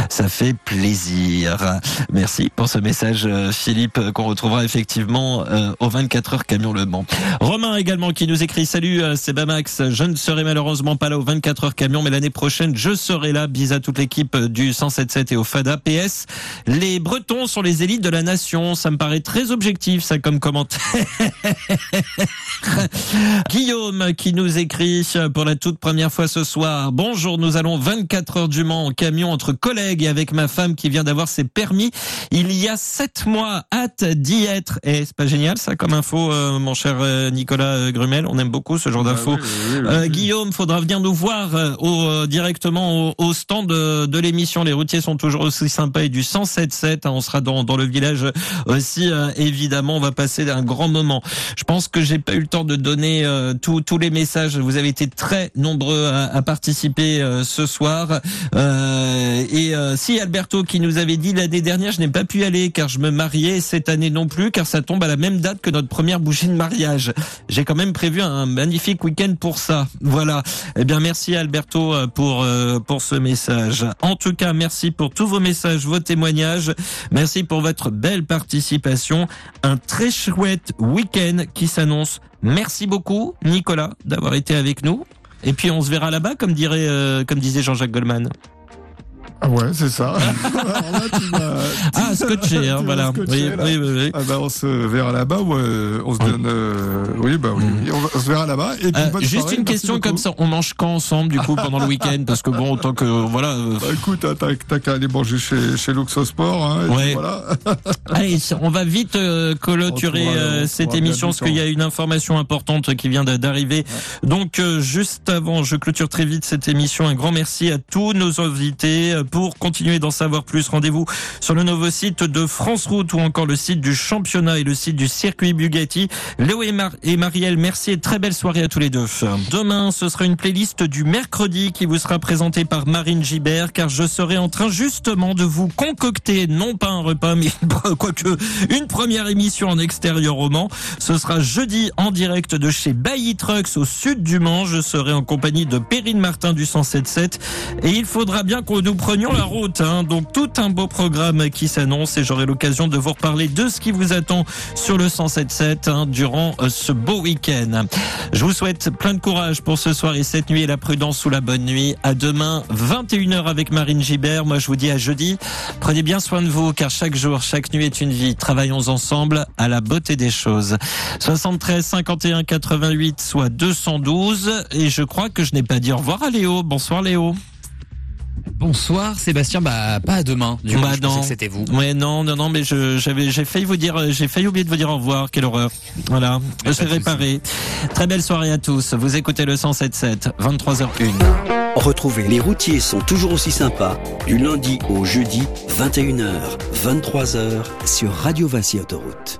Ça fait plaisir. Merci pour ce message, euh, Philippe, qu'on retrouvera effectivement euh, aux 24 heures camion Le Mans. Romain également qui nous écrit Salut, euh, c'est Bamax. Je ne serai malheureusement pas là aux 24 heures camion, mais l'année prochaine je serai là. Bis à toute l'équipe euh, du 177 et au Fada. PS, les Bretons sont les élites de la nation. Ça me paraît très objectif, ça comme commentaire. Guillaume qui nous écrit pour la toute première fois ce soir. Bonjour, nous allons 24 heures du Mans en camion entre collègues et avec ma femme qui vient d'avoir ses permis. Il y a sept mois, hâte d'y être. Et c'est pas génial ça comme info, euh, mon cher euh, Nicolas euh, Grumel? On aime beaucoup ce genre Ah d'infos. oui, oui, oui, Euh. Guillaume, faudra venir nous voir euh, au, directement au, au stand de, de l'émission. Les routiers sont toujours aussi sympas et du 107.7. hein, on sera dans, dans le village aussi. euh, évidemment, on va passer un grand moment. Je pense que j'ai pas eu le temps de donner euh, tous tous les messages. Vous avez été très nombreux à, à participer euh, ce soir. Euh, et euh, si Alberto qui nous avait dit l'année dernière, je n'ai pas pu y aller car je me mariais cette année non plus car ça tombe à la même date que notre première bougie de mariage. J'ai quand même prévu un magnifique week-end pour ça. Voilà. Eh bien, merci Alberto euh, pour euh, pour ce message. En tout cas, merci pour tous vos messages, vos témoignages. Merci pour votre belle participation. Un très chouette week-end qui s'annonce. Merci beaucoup, Nicolas, d'avoir été avec nous. Et puis on se verra là-bas, comme dirait, euh, comme disait Jean-Jacques Goldman. Ah ouais, c'est ça. Alors là, tu m'as- Ah, scotché, hein, voilà. scotché, Oui, oui, oui, oui. Ah bah on se verra là-bas ou euh, on se donne euh, oui bah oui, oui, on, se verra là-bas et puis Euh, juste soirée, une question beaucoup. comme ça, on mange quand ensemble du coup pendant le week-end? Parce que bon, autant que voilà. euh, Bah, écoute, hein, t'as t'as qu'à aller manger chez chez Luxosport hein, Ouais. voilà. Allez, on va vite euh, clôturer euh, cette émission parce qu'il y a une information importante qui vient d'a- d'arriver. Donc euh, juste avant, je clôture très vite cette émission. Un grand merci à tous nos invités Euh, pour continuer d'en savoir plus. Rendez-vous sur le nouveau site de France Route ou encore le site du championnat et le site du circuit Bugatti. Léo et, Mar- et Marielle, merci et très belle soirée à tous les deux. Demain, ce sera une playlist du mercredi qui vous sera présentée par Marine Gibert car je serai en train justement de vous concocter non pas un repas mais quoique une première émission en extérieur au Mans. Ce sera jeudi en direct de chez Bailly Trucks au sud du Mans. Je serai en compagnie de Perrine Martin du 107.7 et il faudra bien que nous prenions la route. hein. Donc tout un beau programme qui s'annonce et j'aurai l'occasion de vous reparler de ce qui vous attend sur le 107.7 hein, durant euh, ce beau week-end. Je vous souhaite plein de courage pour ce soir et cette nuit et la prudence sous la bonne nuit. À demain 21h avec Marine Gibert. Moi je vous dis à jeudi. Prenez bien soin de vous car chaque jour, chaque nuit est une vie. Travaillons ensemble à la beauté des choses. 73 51 88 soit 212 et je crois que je n'ai pas dit au revoir à Léo. Bonsoir Léo. Bonsoir Sébastien, bah pas à demain. Du coup, Bah je pensais non. que c'était vous. Ouais, non, non, non, mais je, j'avais, j'ai failli vous dire, euh, j'ai failli oublier de vous dire au revoir. Quelle horreur. Voilà. Je vais réparer. Très belle soirée à tous. Vous écoutez le 107.7, 23h01. Retrouvez les routiers sont toujours aussi sympas du lundi au jeudi 21h, 23h sur Radio Vinci Autoroute.